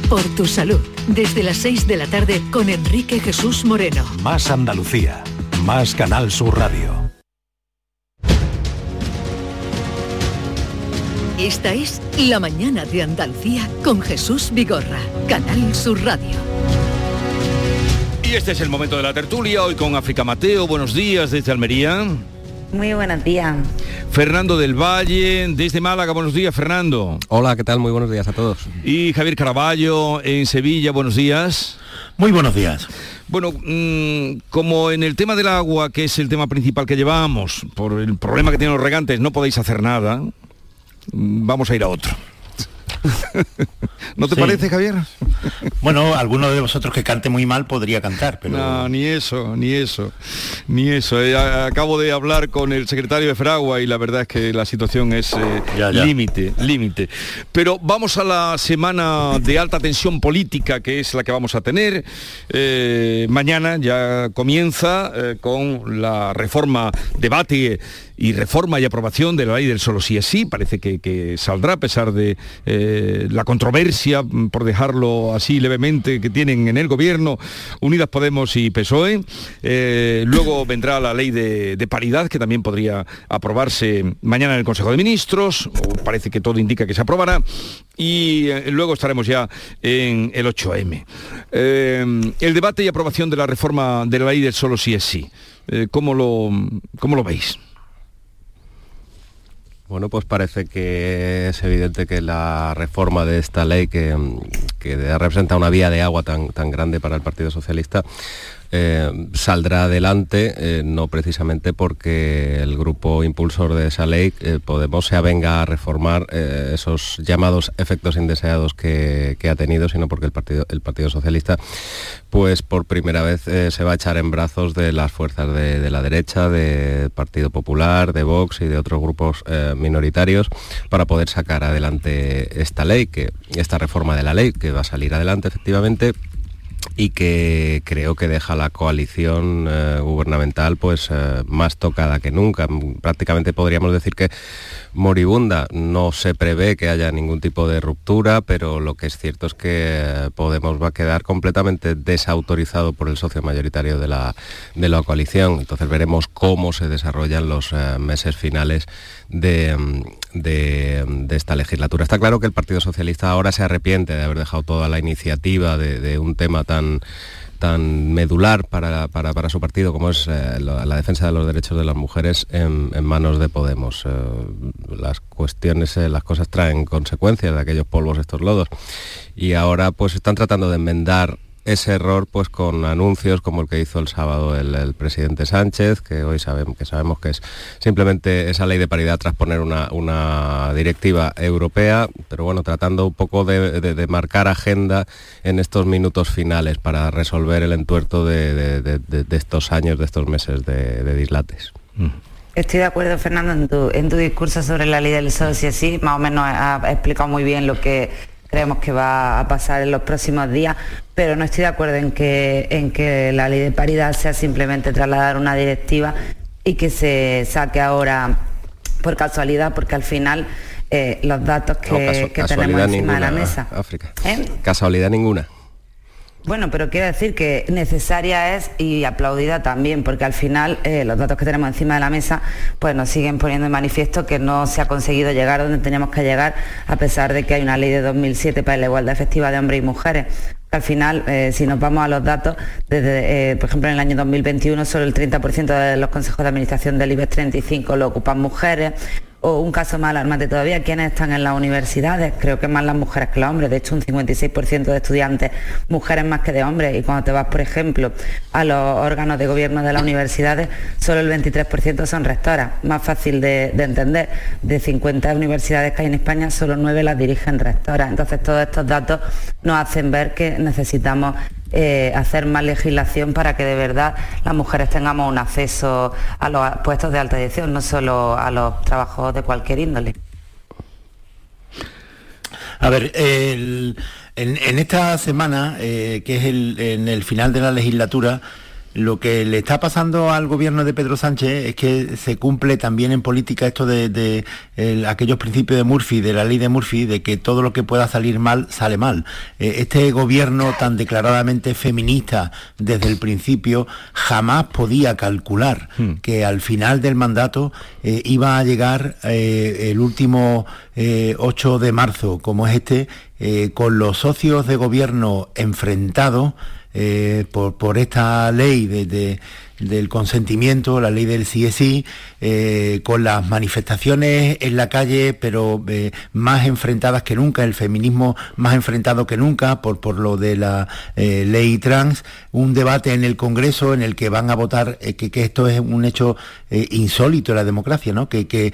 Por tu salud, desde las 6 de la tarde con Enrique Jesús Moreno. Más Andalucía, más Canal Sur Radio. Esta es La Mañana de Andalucía con Jesús Vigorra, Canal Sur Radio. Y este es el momento de la tertulia, hoy con África Mateo. Buenos días desde Almería. Muy buenos días. Fernando del Valle, desde Málaga. Buenos días, Fernando. Hola, ¿qué tal? Muy buenos días a todos. Y Javier Caraballo, en Sevilla. Buenos días. Muy buenos días. Bueno, mm, como en el tema del agua, que es el tema principal que llevamos, por el problema que tienen los regantes, no podéis hacer nada, vamos a ir a otro. ¿No te parece, Javier? Bueno, alguno de vosotros que cante muy mal podría cantar, pero... No, ni eso, ni eso, ni eso. Eh, acabo de hablar con el secretario de Fragua y la verdad es que la situación es eh, límite, límite. Pero vamos a la semana de alta tensión política, que es la que vamos a tener. Eh, mañana ya comienza con la reforma, debate y reforma y aprobación de la ley del solo sí es sí. Parece que, saldrá a pesar de eh, la controversia, mm, por dejarlo así levemente, que tienen en el gobierno Unidas Podemos y PSOE. Eh, luego vendrá la ley de, paridad, que también podría aprobarse mañana en el Consejo de Ministros. parece que todo indica que se aprobará. Y eh, luego estaremos ya en el 8M. el debate y aprobación de la reforma de la ley del solo sí es sí. ¿cómo, lo, ¿Cómo lo veis? Bueno, pues parece que es evidente que la reforma de esta ley que, representa una vía de agua tan, tan grande para el Partido Socialista eh, saldrá adelante, eh, no precisamente porque el grupo impulsor de esa ley, eh, Podemos, se avenga a reformar esos llamados efectos indeseados que, ha tenido, sino porque el Partido, el partido Socialista, pues por primera vez se va a echar en brazos de las fuerzas de, la derecha, del Partido Popular, de Vox y de otros grupos minoritarios, para poder sacar adelante esta ley, que, esta reforma de la ley, que va a salir adelante efectivamente y que creo que deja la coalición eh, gubernamental pues eh, más tocada que nunca. Prácticamente podríamos decir que moribunda. No se prevé que haya ningún tipo de ruptura, pero lo que es cierto es que eh, Podemos va a quedar completamente desautorizado por el socio mayoritario de la, de la coalición. Entonces veremos cómo se desarrollan los meses finales de, de, esta legislatura. Está claro que el Partido Socialista ahora se arrepiente de haber dejado toda la iniciativa de, un tema tan tan medular para, su partido como es eh, la, defensa de los derechos de las mujeres en, manos de Podemos. Eh, las cuestiones, eh, las cosas traen consecuencias de aquellos polvos, estos lodos. Y ahora pues están tratando de enmendar ese error pues con anuncios como el que hizo el sábado el, presidente Sánchez, que hoy sabemos que sabemos que es simplemente esa ley de paridad tras poner una, directiva europea, pero bueno, tratando un poco de, marcar agenda en estos minutos finales para resolver el entuerto de, estos años, de estos meses de, dislates. Mm. Estoy de acuerdo, Fernando, en tu, discurso sobre la ley del sol, si así, más o menos ha explicado muy bien lo que creemos que va a pasar en los próximos días, pero no estoy de acuerdo en que, en que la ley de paridad sea simplemente trasladar una directiva y que se saque ahora por casualidad, porque al final eh, los datos que, tenemos encima de la mesa. África. ¿Eh? Casualidad ninguna. Bueno, pero quiero decir que necesaria es y aplaudida también, porque al final eh, los datos que tenemos encima de la mesa pues nos siguen poniendo en manifiesto que no se ha conseguido llegar donde teníamos que llegar, a pesar de que hay una ley de 2007 para la igualdad efectiva de hombres y mujeres. Al final, eh, si nos vamos a los datos, desde, eh, por ejemplo, en el año 2021 solo el 30% de los consejos de administración del IBEX 35 lo ocupan mujeres, o un caso más alarmante todavía, ¿quiénes están en las universidades? Creo que más las mujeres que los hombres, de hecho un 56% de estudiantes mujeres más que de hombres. Y cuando te vas, por ejemplo, a los órganos de gobierno de las universidades, solo el 23% son rectoras, más fácil de, entender, de 50 universidades que hay en España, solo 9 las dirigen rectoras, entonces todos estos datos nos hacen ver que necesitamos eh, hacer más legislación para que de verdad las mujeres tengamos un acceso a los puestos de alta dirección, no solo a los trabajos de cualquier índole. A ver, en, esta semana, eh, que es en el final de la legislatura, lo que le está pasando al gobierno de Pedro Sánchez es que se cumple también en política esto de, aquellos principios de Murphy, de la ley de Murphy, de que todo lo que pueda salir mal sale mal. Eh, este gobierno tan declaradamente feminista desde el principio jamás podía calcular hmm. que al final del mandato eh, iba a llegar eh, el último 8 de marzo, como es este, con los socios de gobierno enfrentados eh, por, esta ley de, del consentimiento, la ley del CSI, eh, con las manifestaciones en la calle, pero eh, más enfrentadas que nunca, el feminismo más enfrentado que nunca por, por lo de la eh, ley trans, un debate en el Congreso en el que van a votar, que, esto es un hecho insólito en la democracia, ¿no? que, que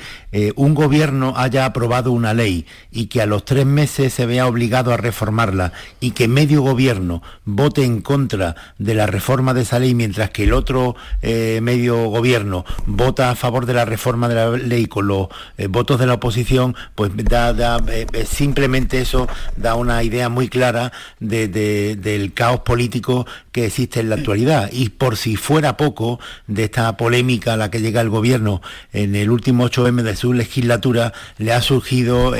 un gobierno haya aprobado una ley y que a los tres meses se vea obligado a reformarla y que medio gobierno vote en contra de la reforma de esa ley mientras que el otro eh, medio gobierno vota a favor de la reforma de la ley con los eh, votos de la oposición, pues da, eh, simplemente eso da una idea muy clara del caos político que existe en la actualidad. Y por si fuera poco de esta polémica a la que llega el gobierno en el último 8M de su legislatura, le ha surgido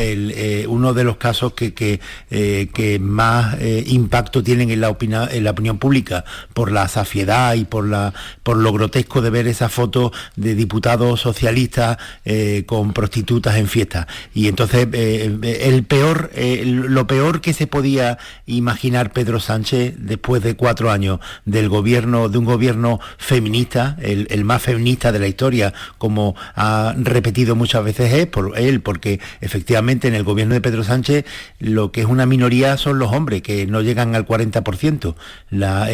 uno de los casos que, que, más impacto tienen en la, opinión, en la opinión pública por la saciedad y por la por lo grotesco de ver esa foto de diputados socialistas eh, con prostitutas en fiesta. Y entonces eh, el peor, lo peor que se podía imaginar Pedro Sánchez después de cuatro años del gobierno, de un gobierno feminista, el, el más feminista de la historia, como ha repetido muchas veces es por él, porque efectivamente en el gobierno de Pedro Sánchez lo que es una minoría son los hombres, que no llegan al 40%. La,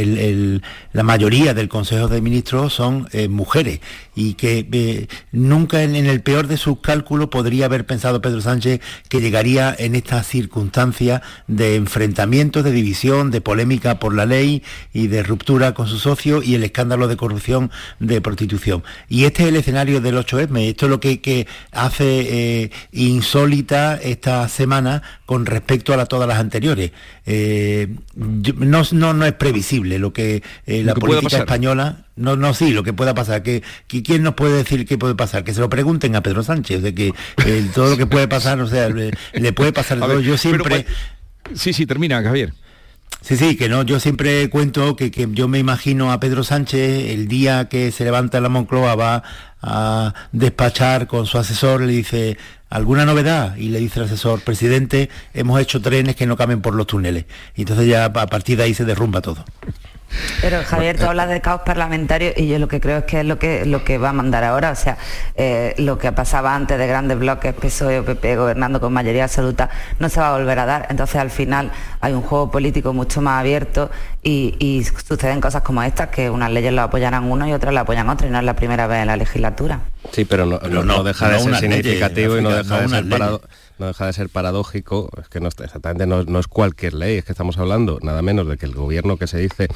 la mayoría del Consejo de Ministros son eh, mujeres y que eh, nunca en, el peor de sus cálculos podría haber pensado Pedro Sánchez que llegaría en esta circunstancia de enfrentamiento, de división, de polémica por la ley y de ruptura con su socio y el escándalo de corrupción de prostitución. Y este es el escenario del 8M, esto es lo que, hace eh, insólita esta semana con respecto a todas las anteriores. Eh, no, no, no, es previsible lo que la política española no, no, sí, lo que pueda pasar. Que, ¿Quién nos puede decir qué puede pasar? Que se lo pregunten a Pedro Sánchez, de que eh, todo lo que puede pasar, o sea, le, puede pasar todo. yo siempre... sí, sí, termina, Javier. Sí, sí, que no, yo siempre cuento que, que, yo me imagino a Pedro Sánchez el día que se levanta la Moncloa va a despachar con su asesor, le dice, ¿alguna novedad? Y le dice el asesor, presidente, hemos hecho trenes que no caben por los túneles. Y entonces ya a partir de ahí se derrumba todo. Pero Javier, tú hablas de caos parlamentario y yo lo que creo es que es lo que, lo que va a mandar ahora. O sea, eh, lo que pasaba antes de grandes bloques, PSOE o PP gobernando con mayoría absoluta, no se va a volver a dar. Entonces al final hay un juego político mucho más abierto y, suceden cosas como estas, que unas leyes lo apoyarán uno y otras lo apoyan otro y no es la primera vez en la legislatura. Sí, pero no, deja de ser significativo y no deja de ser parado no deja de ser paradójico, es que no, exactamente no, es cualquier ley, es que estamos hablando nada menos de que el gobierno que se dice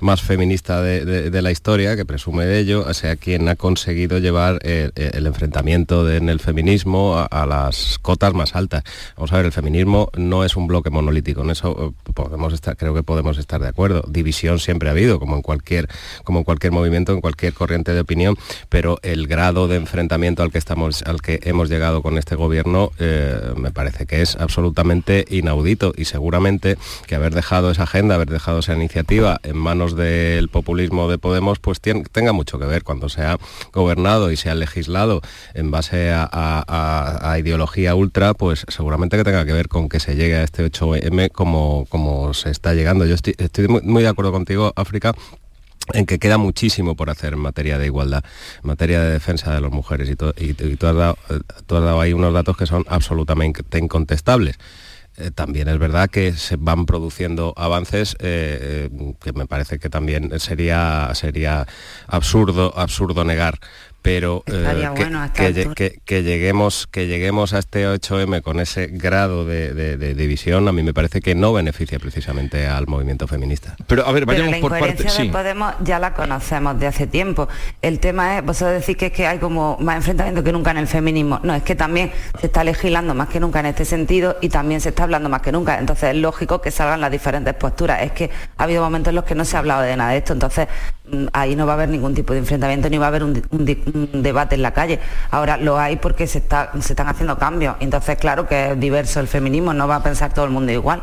más feminista de, la historia, que presume de ello, sea quien ha conseguido llevar eh, eh, el, enfrentamiento en el feminismo a, las cotas más altas. Vamos a ver, el feminismo no es un bloque monolítico, en eso eh, podemos creo que podemos estar de acuerdo. División siempre ha habido, como en cualquier, como en cualquier movimiento, en cualquier corriente de opinión, pero el grado de enfrentamiento al que estamos, al que hemos llegado con este gobierno me parece que es absolutamente inaudito y seguramente que haber dejado esa agenda, haber dejado esa iniciativa en manos del populismo de Podemos, pues tenga mucho que ver cuando se ha gobernado y se ha legislado en base a, ideología ultra, pues seguramente que tenga que ver con que se llegue a este 8M como, como se está llegando. Yo estoy, muy de acuerdo contigo, África, en que queda muchísimo por hacer en materia de igualdad, en materia de defensa de las mujeres y, tú, has dado, ahí unos datos que son absolutamente incontestables. Eh, también es verdad que se van produciendo avances eh, eh, que me parece que también sería, sería absurdo, absurdo negar pero eh, que, lleguemos, que lleguemos a este 8M con ese grado de, división, a mí me parece que no beneficia precisamente al movimiento feminista. Pero a ver, vayamos la por partes. de Podemos ya la conocemos de hace tiempo. El tema es, vosotros decís que es que hay como más enfrentamiento que nunca en el feminismo. No, es que también se está legislando más que nunca en este sentido y también se está hablando más que nunca. Entonces es lógico que salgan las diferentes posturas. Es que ha habido momentos en los que no se ha hablado de nada de esto. Entonces mm, ahí no va a haber ningún tipo de enfrentamiento ni va a haber un, un debate en la calle. Ahora lo hay porque se, está, se están haciendo cambios. Entonces, claro que es diverso el feminismo, no va a pensar todo el mundo igual.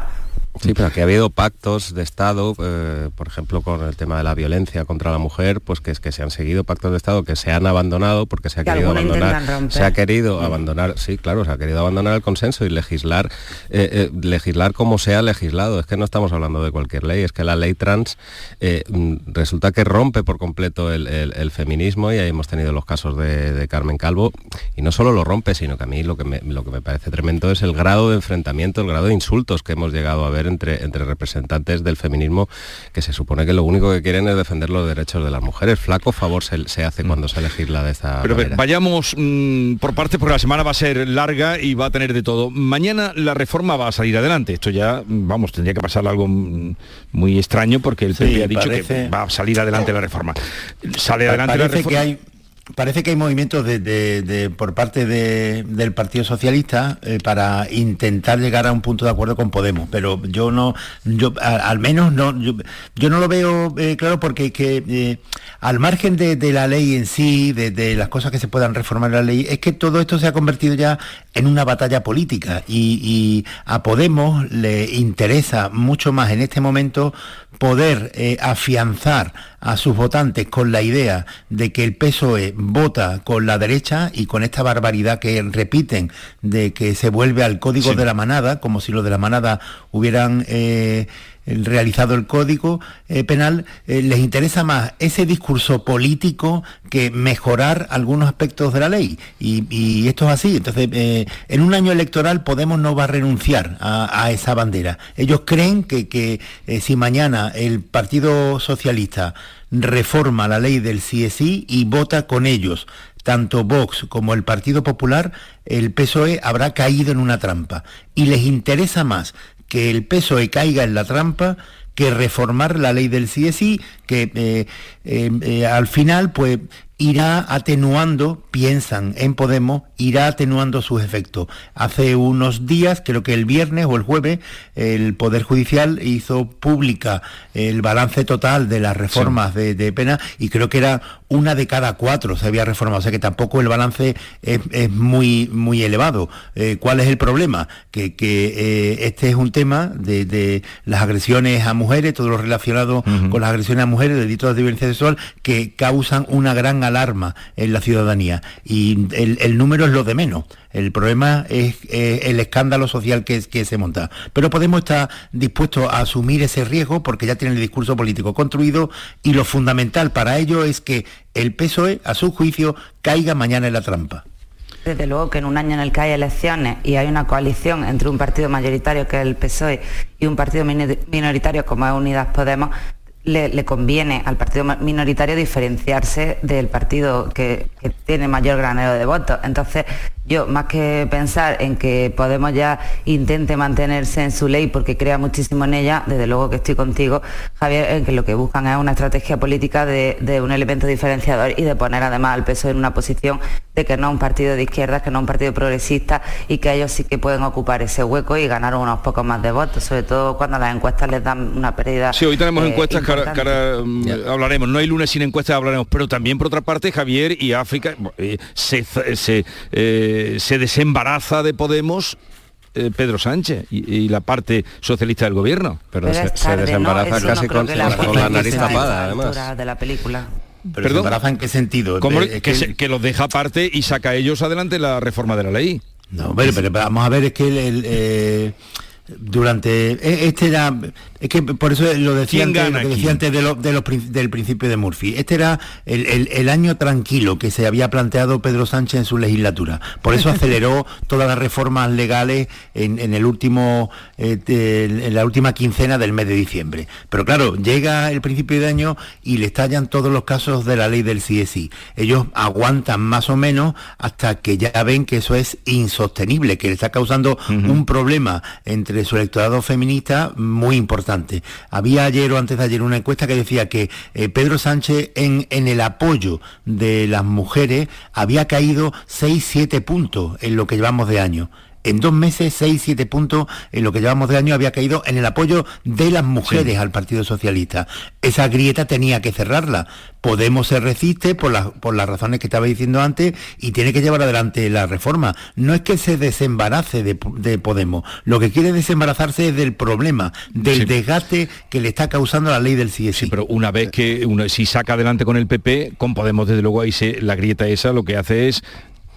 Sí, pero que ha habido pactos de Estado, eh, por ejemplo, con el tema de la violencia contra la mujer, pues que es que se han seguido pactos de Estado que se han abandonado porque se ha querido abandonar, se ha querido abandonar, sí, claro, se ha querido abandonar el consenso y legislar, eh, eh, legislar como se ha legislado. Es que no estamos hablando de cualquier ley, es que la ley trans mm, resulta que rompe por completo el, feminismo y ahí hemos tenido los casos de, Carmen Calvo y no solo lo rompe, sino que a mí lo que lo que me parece tremendo es el grado de enfrentamiento, el grado de insultos que hemos llegado a ver entre, entre representantes del feminismo que se supone que lo único que quieren es defender los derechos de las mujeres. Flaco favor se, hace mm. cuando se legisla de esta Pero vayamos mm, por partes porque la semana va a ser larga y va a tener de todo. Mañana la reforma va a salir adelante. Esto ya, vamos, tendría que pasar algo mm, muy extraño porque el PP ha dicho que va a salir adelante la reforma. Sale adelante la reforma. Parece que hay movimientos de, por parte del Partido Socialista eh, para intentar llegar a un punto de acuerdo con Podemos, pero yo no, yo al menos no, yo, no lo veo eh, claro porque que eh, al margen de, la ley en sí, de, las cosas que se puedan reformar la ley, es que todo esto se ha convertido ya en una batalla política y, y a Podemos le interesa mucho más en este momento poder afianzar a sus votantes con la idea de que el PSOE vota con la derecha y con esta barbaridad que repiten de que se vuelve al código de la manada, como si los de la manada hubieran... Eh, realizado el código eh, penal, eh, les interesa más ese discurso político que mejorar algunos aspectos de la ley. Y, esto es así. Entonces, eh, en un año electoral Podemos no va a renunciar a, esa bandera. Ellos creen que, que si mañana el Partido Socialista reforma la ley del CSI y vota con ellos tanto Vox como el Partido Popular, el PSOE habrá caído en una trampa. Y les interesa más que el PSOE caiga en la trampa que reformar la ley del CSI, que eh, eh, eh, al final pues irá atenuando, piensan en Podemos, irá atenuando sus efectos. Hace unos días, creo que el viernes o el jueves, el Poder Judicial hizo pública el balance total de las reformas de, pena y creo que era una de cada cuatro se había reformado, o sea que tampoco el balance es, muy, muy elevado. Eh, ¿Cuál es el problema? Que, eh, este es un tema de, las agresiones a mujeres, todo lo relacionado con las agresiones a mujeres, delitos de violencia sexual, que causan una gran alarma en la ciudadanía. Y el, número es lo de menos. El problema es el escándalo social que, se monta. Pero Podemos estar dispuestos a asumir ese riesgo porque ya tienen el discurso político construido y lo fundamental para ello es que el PSOE, a su juicio, caiga mañana en la trampa. Desde luego que en un año en el que hay elecciones y hay una coalición entre un partido mayoritario que es el PSOE y un partido minoritario como es Unidas Podemos, le, conviene al partido minoritario diferenciarse del partido que, que, tiene mayor granero de votos. Entonces, yo, más que pensar en que Podemos ya intente mantenerse en su ley porque crea muchísimo en ella, desde luego que estoy contigo, Javier, en que lo que buscan es una estrategia política de, un elemento diferenciador y de poner además al peso en una posición de que no es un partido de izquierda, que no es un partido progresista y que ellos sí que pueden ocupar ese hueco y ganar unos pocos más de votos, sobre todo cuando las encuestas les dan una pérdida. Sí, hoy tenemos eh, encuestas que ahora, mm, hablaremos. No hay lunes sin encuestas, hablaremos. Pero también, por otra parte, Javier y África eh, se, se eh, se desembaraza de Podemos eh, Pedro Sánchez y, la parte socialista del gobierno. Pero, se, desembaraza casi con, la, nariz tapada, además. De la película. Pero ¿Desembaraza en qué sentido? que, los deja aparte y saca a ellos adelante la reforma de la ley. No, pero, pero vamos a ver, es que el, eh, durante e, este era es que por eso lo decía antes, lo decía antes de lo, del principio de Murphy. Este era el, año tranquilo que se había planteado Pedro Sánchez en su legislatura. Por eso aceleró todas las reformas legales en, el último eh, en la última quincena del mes de diciembre. Pero claro llega el principio de año y le estallan todos los casos de la ley del CSI ellos aguantan más o menos hasta que ya ven que eso es insostenible que le está causando un problema entre su electorado feminista muy importante. Había ayer o antes de ayer una encuesta que decía que eh, Pedro Sánchez en, en el apoyo de las mujeres había caído 6-7 puntos en lo que llevamos de año en dos meses, seis, siete puntos en lo que llevamos de año había caído en el apoyo de las mujeres al Partido Socialista. Esa grieta tenía que cerrarla. Podemos se resiste por, por las razones que estaba diciendo antes y tiene que llevar adelante la reforma. No es que se desembarace de, Podemos, lo que quiere desembarazarse es del problema, del desgaste que le está causando la ley del CSI. Sí, pero una vez que uno, si saca adelante con el PP, con Podemos desde luego ahí se, la grieta esa lo que hace es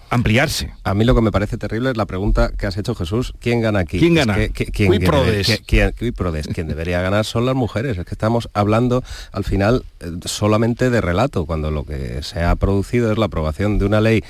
ampliarse. A mí lo que me parece terrible es la pregunta que has hecho Jesús, ¿quién gana aquí? ¿Quién gana? ¿quién, Quien debería ganar son las mujeres. Es que estamos hablando al final eh, solamente de relato, cuando lo que se ha producido es la aprobación de una ley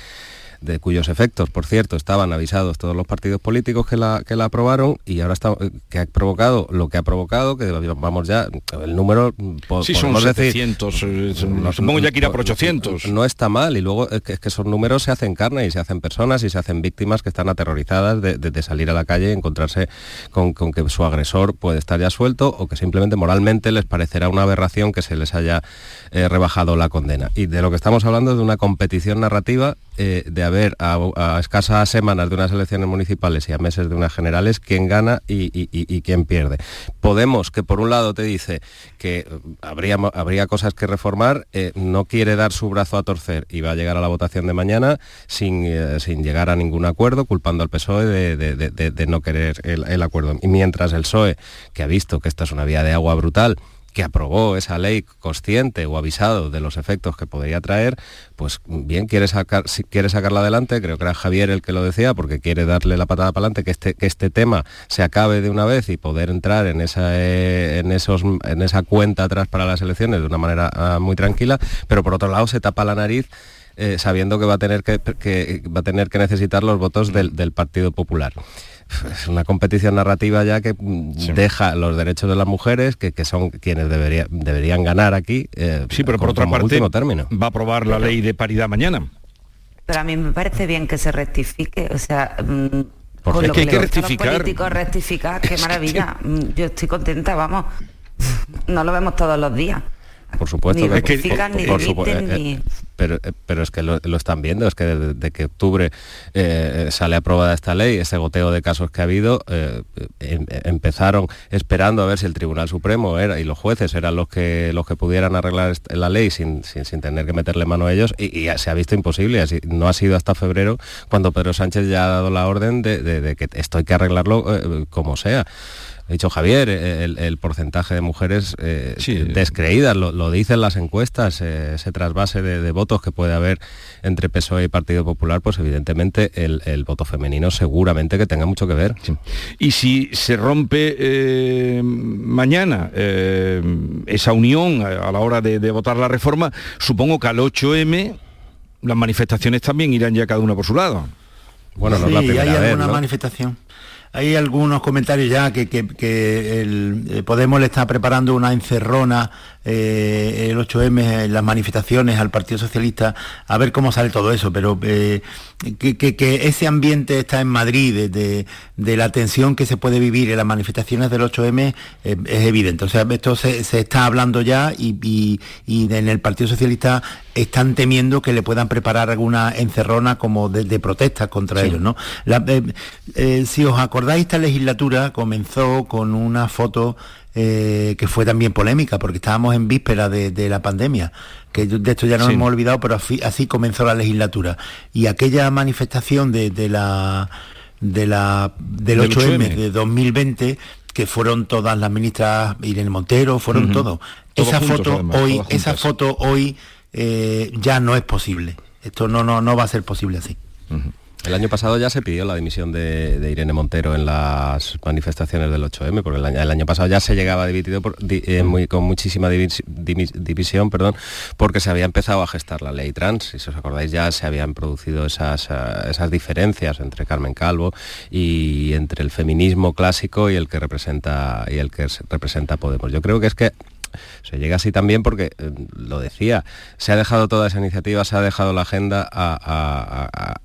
de cuyos efectos, por cierto, estaban avisados todos los partidos políticos que la, que la aprobaron y ahora está, que ha provocado lo que ha provocado, que vamos ya, el número... Sí, son 700, eh, supongo ya que irá por 800. No está mal y luego es que, esos números se hacen carne y se hacen personas y se hacen víctimas que están aterrorizadas de, salir a la calle y encontrarse con, que su agresor puede estar ya suelto o que simplemente moralmente les parecerá una aberración que se les haya eh, rebajado la condena. Y de lo que estamos hablando es de una competición narrativa eh, de haber a, escasas semanas de unas elecciones municipales y a meses de unas generales quién gana y, quién pierde. Podemos, que por un lado te dice que habría, habría cosas que reformar, eh, no quiere dar su brazo a torcer y va a llegar a la votación de mañana sin, eh, sin llegar a ningún acuerdo, culpando al PSOE de, no querer el, el acuerdo. Y mientras el PSOE, que ha visto que esta es una vía de agua brutal, que aprobó esa ley consciente o avisado de los efectos que podría traer, pues bien quiere sacar, quiere sacarla adelante, creo que era Javier el que lo decía, porque quiere darle la patada para adelante, que este, que este tema se acabe de una vez y poder entrar en esa, eh, en, esos, en esa cuenta atrás para las elecciones de una manera ah, muy tranquila, pero por otro lado se tapa la nariz eh, sabiendo que va a tener que, va a tener que necesitar los votos del, Partido Popular es una competición narrativa ya que mm, deja los derechos de las mujeres, que, son quienes debería, deberían ganar aquí. Eh, sí, pero por otra parte término. va a aprobar la ley de paridad mañana. Pero a mí me parece bien que se rectifique, o sea... Mm, Porque es que hay que rectificar. políticos rectificar, qué maravilla. Mm, yo estoy contenta, vamos. No lo vemos todos los días. Por supuesto ni que ni por, eh, pero, eh, pero es que lo, están viendo, es que desde, que octubre eh, sale aprobada esta ley, ese goteo de casos que ha habido, eh, em, empezaron esperando a ver si el Tribunal Supremo era, y los jueces eran los que, los que pudieran arreglar la ley sin, sin, tener que meterle mano a ellos y, se ha visto imposible, así, no ha sido hasta febrero cuando Pedro Sánchez ya ha dado la orden de que esto hay que arreglarlo como sea ha dicho Javier, el, porcentaje de mujeres eh, descreídas, lo, dicen las encuestas, eh, ese trasvase de, votos que puede haber entre PSOE y Partido Popular, pues evidentemente el, voto femenino seguramente que tenga mucho que ver. Y si se rompe eh, mañana esa unión a, la hora de, votar la reforma, supongo que al 8M las manifestaciones también irán ya cada una por su lado. Bueno, no la hay alguna manifestación hay algunos comentarios ya que, el eh, Podemos le está preparando una encerrona eh, el 8M en las manifestaciones al Partido Socialista, a ver cómo sale todo eso, pero eh, que, ese ambiente está en Madrid, de, la tensión que se puede vivir en las manifestaciones del 8M es evidente. O sea, esto se, está hablando ya y, en el Partido Socialista están temiendo que le puedan preparar alguna encerrona como de, protestas contra ellos. ¿no? si os acordáis, esta legislatura comenzó con una foto eh, que fue también polémica, porque estábamos en víspera de, la pandemia, que de esto ya no hemos olvidado, pero así, comenzó la legislatura. Y aquella manifestación de, la de la del 8M, de 2020 que fueron todas las ministras Irene Montero, fueron todos. Esa foto hoy, esa foto hoy eh, ya no es posible. Esto no, no, no va a ser posible así. El año pasado ya se pidió la dimisión de, Irene Montero en las manifestaciones del 8M, porque el año, pasado ya se llegaba dividido eh, con muchísima división, perdón, porque se había empezado a gestar la ley trans, y si os acordáis ya se habían producido esas, eh, esas diferencias entre Carmen Calvo y entre el feminismo clásico y el que representa y el que representa Podemos. Yo creo que es que se llega así también porque, eh, lo decía, se ha dejado toda esa iniciativa, se ha dejado la agenda a,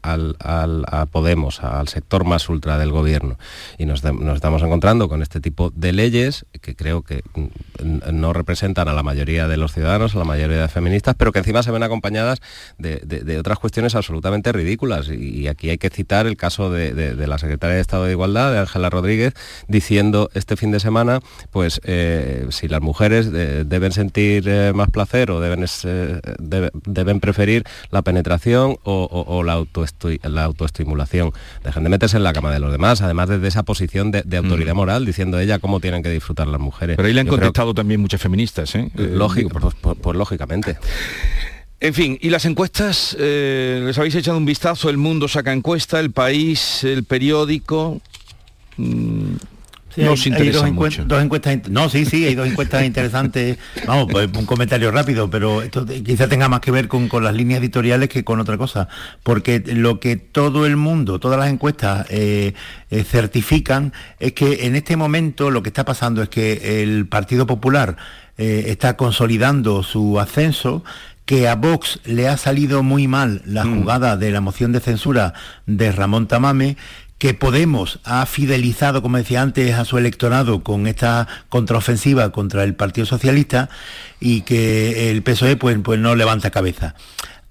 Podemos, al sector más ultra del gobierno. Y nos, estamos encontrando con este tipo de leyes que creo que no representan a la mayoría de los ciudadanos, a la mayoría de feministas, pero que encima se ven acompañadas de, otras cuestiones absolutamente ridículas. Y, aquí hay que citar el caso de, la secretaria de Estado de Igualdad, de Ángela Rodríguez, diciendo este fin de semana, pues eh, si las mujeres deben sentir eh, más placer o deben, eh, deben preferir la penetración o, la, la autoestimulación. Dejen de meterse en la cama de los demás, además desde esa posición de, autoridad mm. moral, diciendo ella cómo tienen que disfrutar las mujeres. Pero ahí le han contestado también muchas feministas, ¿eh? Lógico, pues, pues, pues, lógicamente. En fin, y las encuestas, les habéis echado un vistazo, el mundo saca encuesta, el país, el periódico. Mm, hay, dos, encuestas, no, sí, sí, hay dos encuestas interesantes. Vamos, pues un comentario rápido, pero esto quizá tenga más que ver con, las líneas editoriales que con otra cosa, porque lo que todo el mundo, todas las encuestas eh, eh, certifican es que en este momento lo que está pasando es que el Partido Popular eh, está consolidando su ascenso que a Vox le ha salido muy mal la mm. jugada de la moción de censura de Ramón Tamame que Podemos ha fidelizado, como decía antes, a su electorado con esta contraofensiva contra el Partido Socialista y que el PSOE pues, pues no levanta cabeza.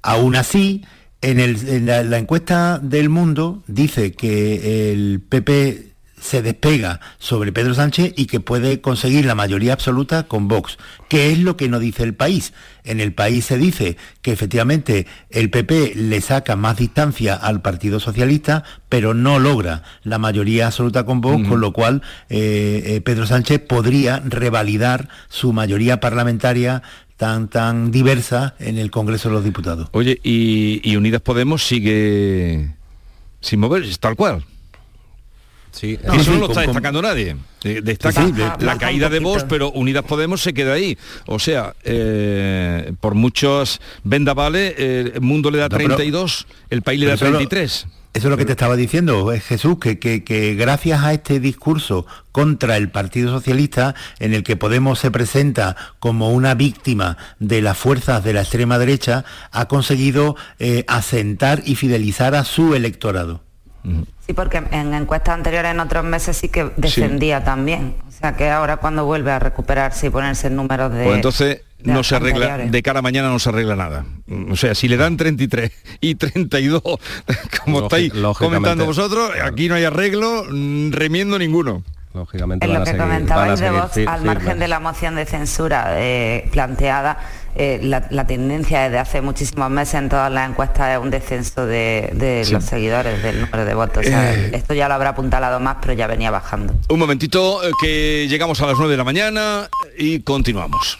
Aún así, en, la, encuesta del mundo dice que el PP se despega sobre Pedro Sánchez y que puede conseguir la mayoría absoluta con Vox. ¿Qué es lo que no dice el país? En el país se dice que efectivamente el PP le saca más distancia al Partido Socialista, pero no logra la mayoría absoluta con Vox, con lo cual eh, eh, Pedro Sánchez podría revalidar su mayoría parlamentaria tan, tan diversa en el Congreso de los Diputados. Oye, y, Unidas Podemos sigue sin moverse, tal cual. Sí, eso no lo está destacando nadie. Destaca la caída de Vox, pero Unidas Podemos se queda ahí. O sea, eh, por muchos vendavales, el mundo le da 32, el país le da 33. Eso es lo que te estaba diciendo, eh, Jesús, que, que, gracias a este discurso contra el Partido Socialista, en el que Podemos se presenta como una víctima de las fuerzas de la extrema derecha, ha conseguido eh, asentar y fidelizar a su electorado. Sí, porque en encuestas anteriores en otros meses sí que descendía también. O sea que ahora cuando vuelve a recuperarse y ponerse en números de... Pues entonces no se arregla, de cara a mañana no se arregla nada. O sea, si le dan 33 y 32, como estáis comentando vosotros, aquí no hay arreglo, mm, remiendo ninguno. Lógicamente. En lo que comentabais de Vox, al margen de la moción de censura eh, planteada, eh, la, tendencia desde hace muchísimos meses en todas las encuestas es un descenso de, los seguidores, del número de votos. Eh. esto ya lo habrá apuntalado más, pero ya venía bajando. Un momentito, que llegamos a las 9 de la mañana y continuamos.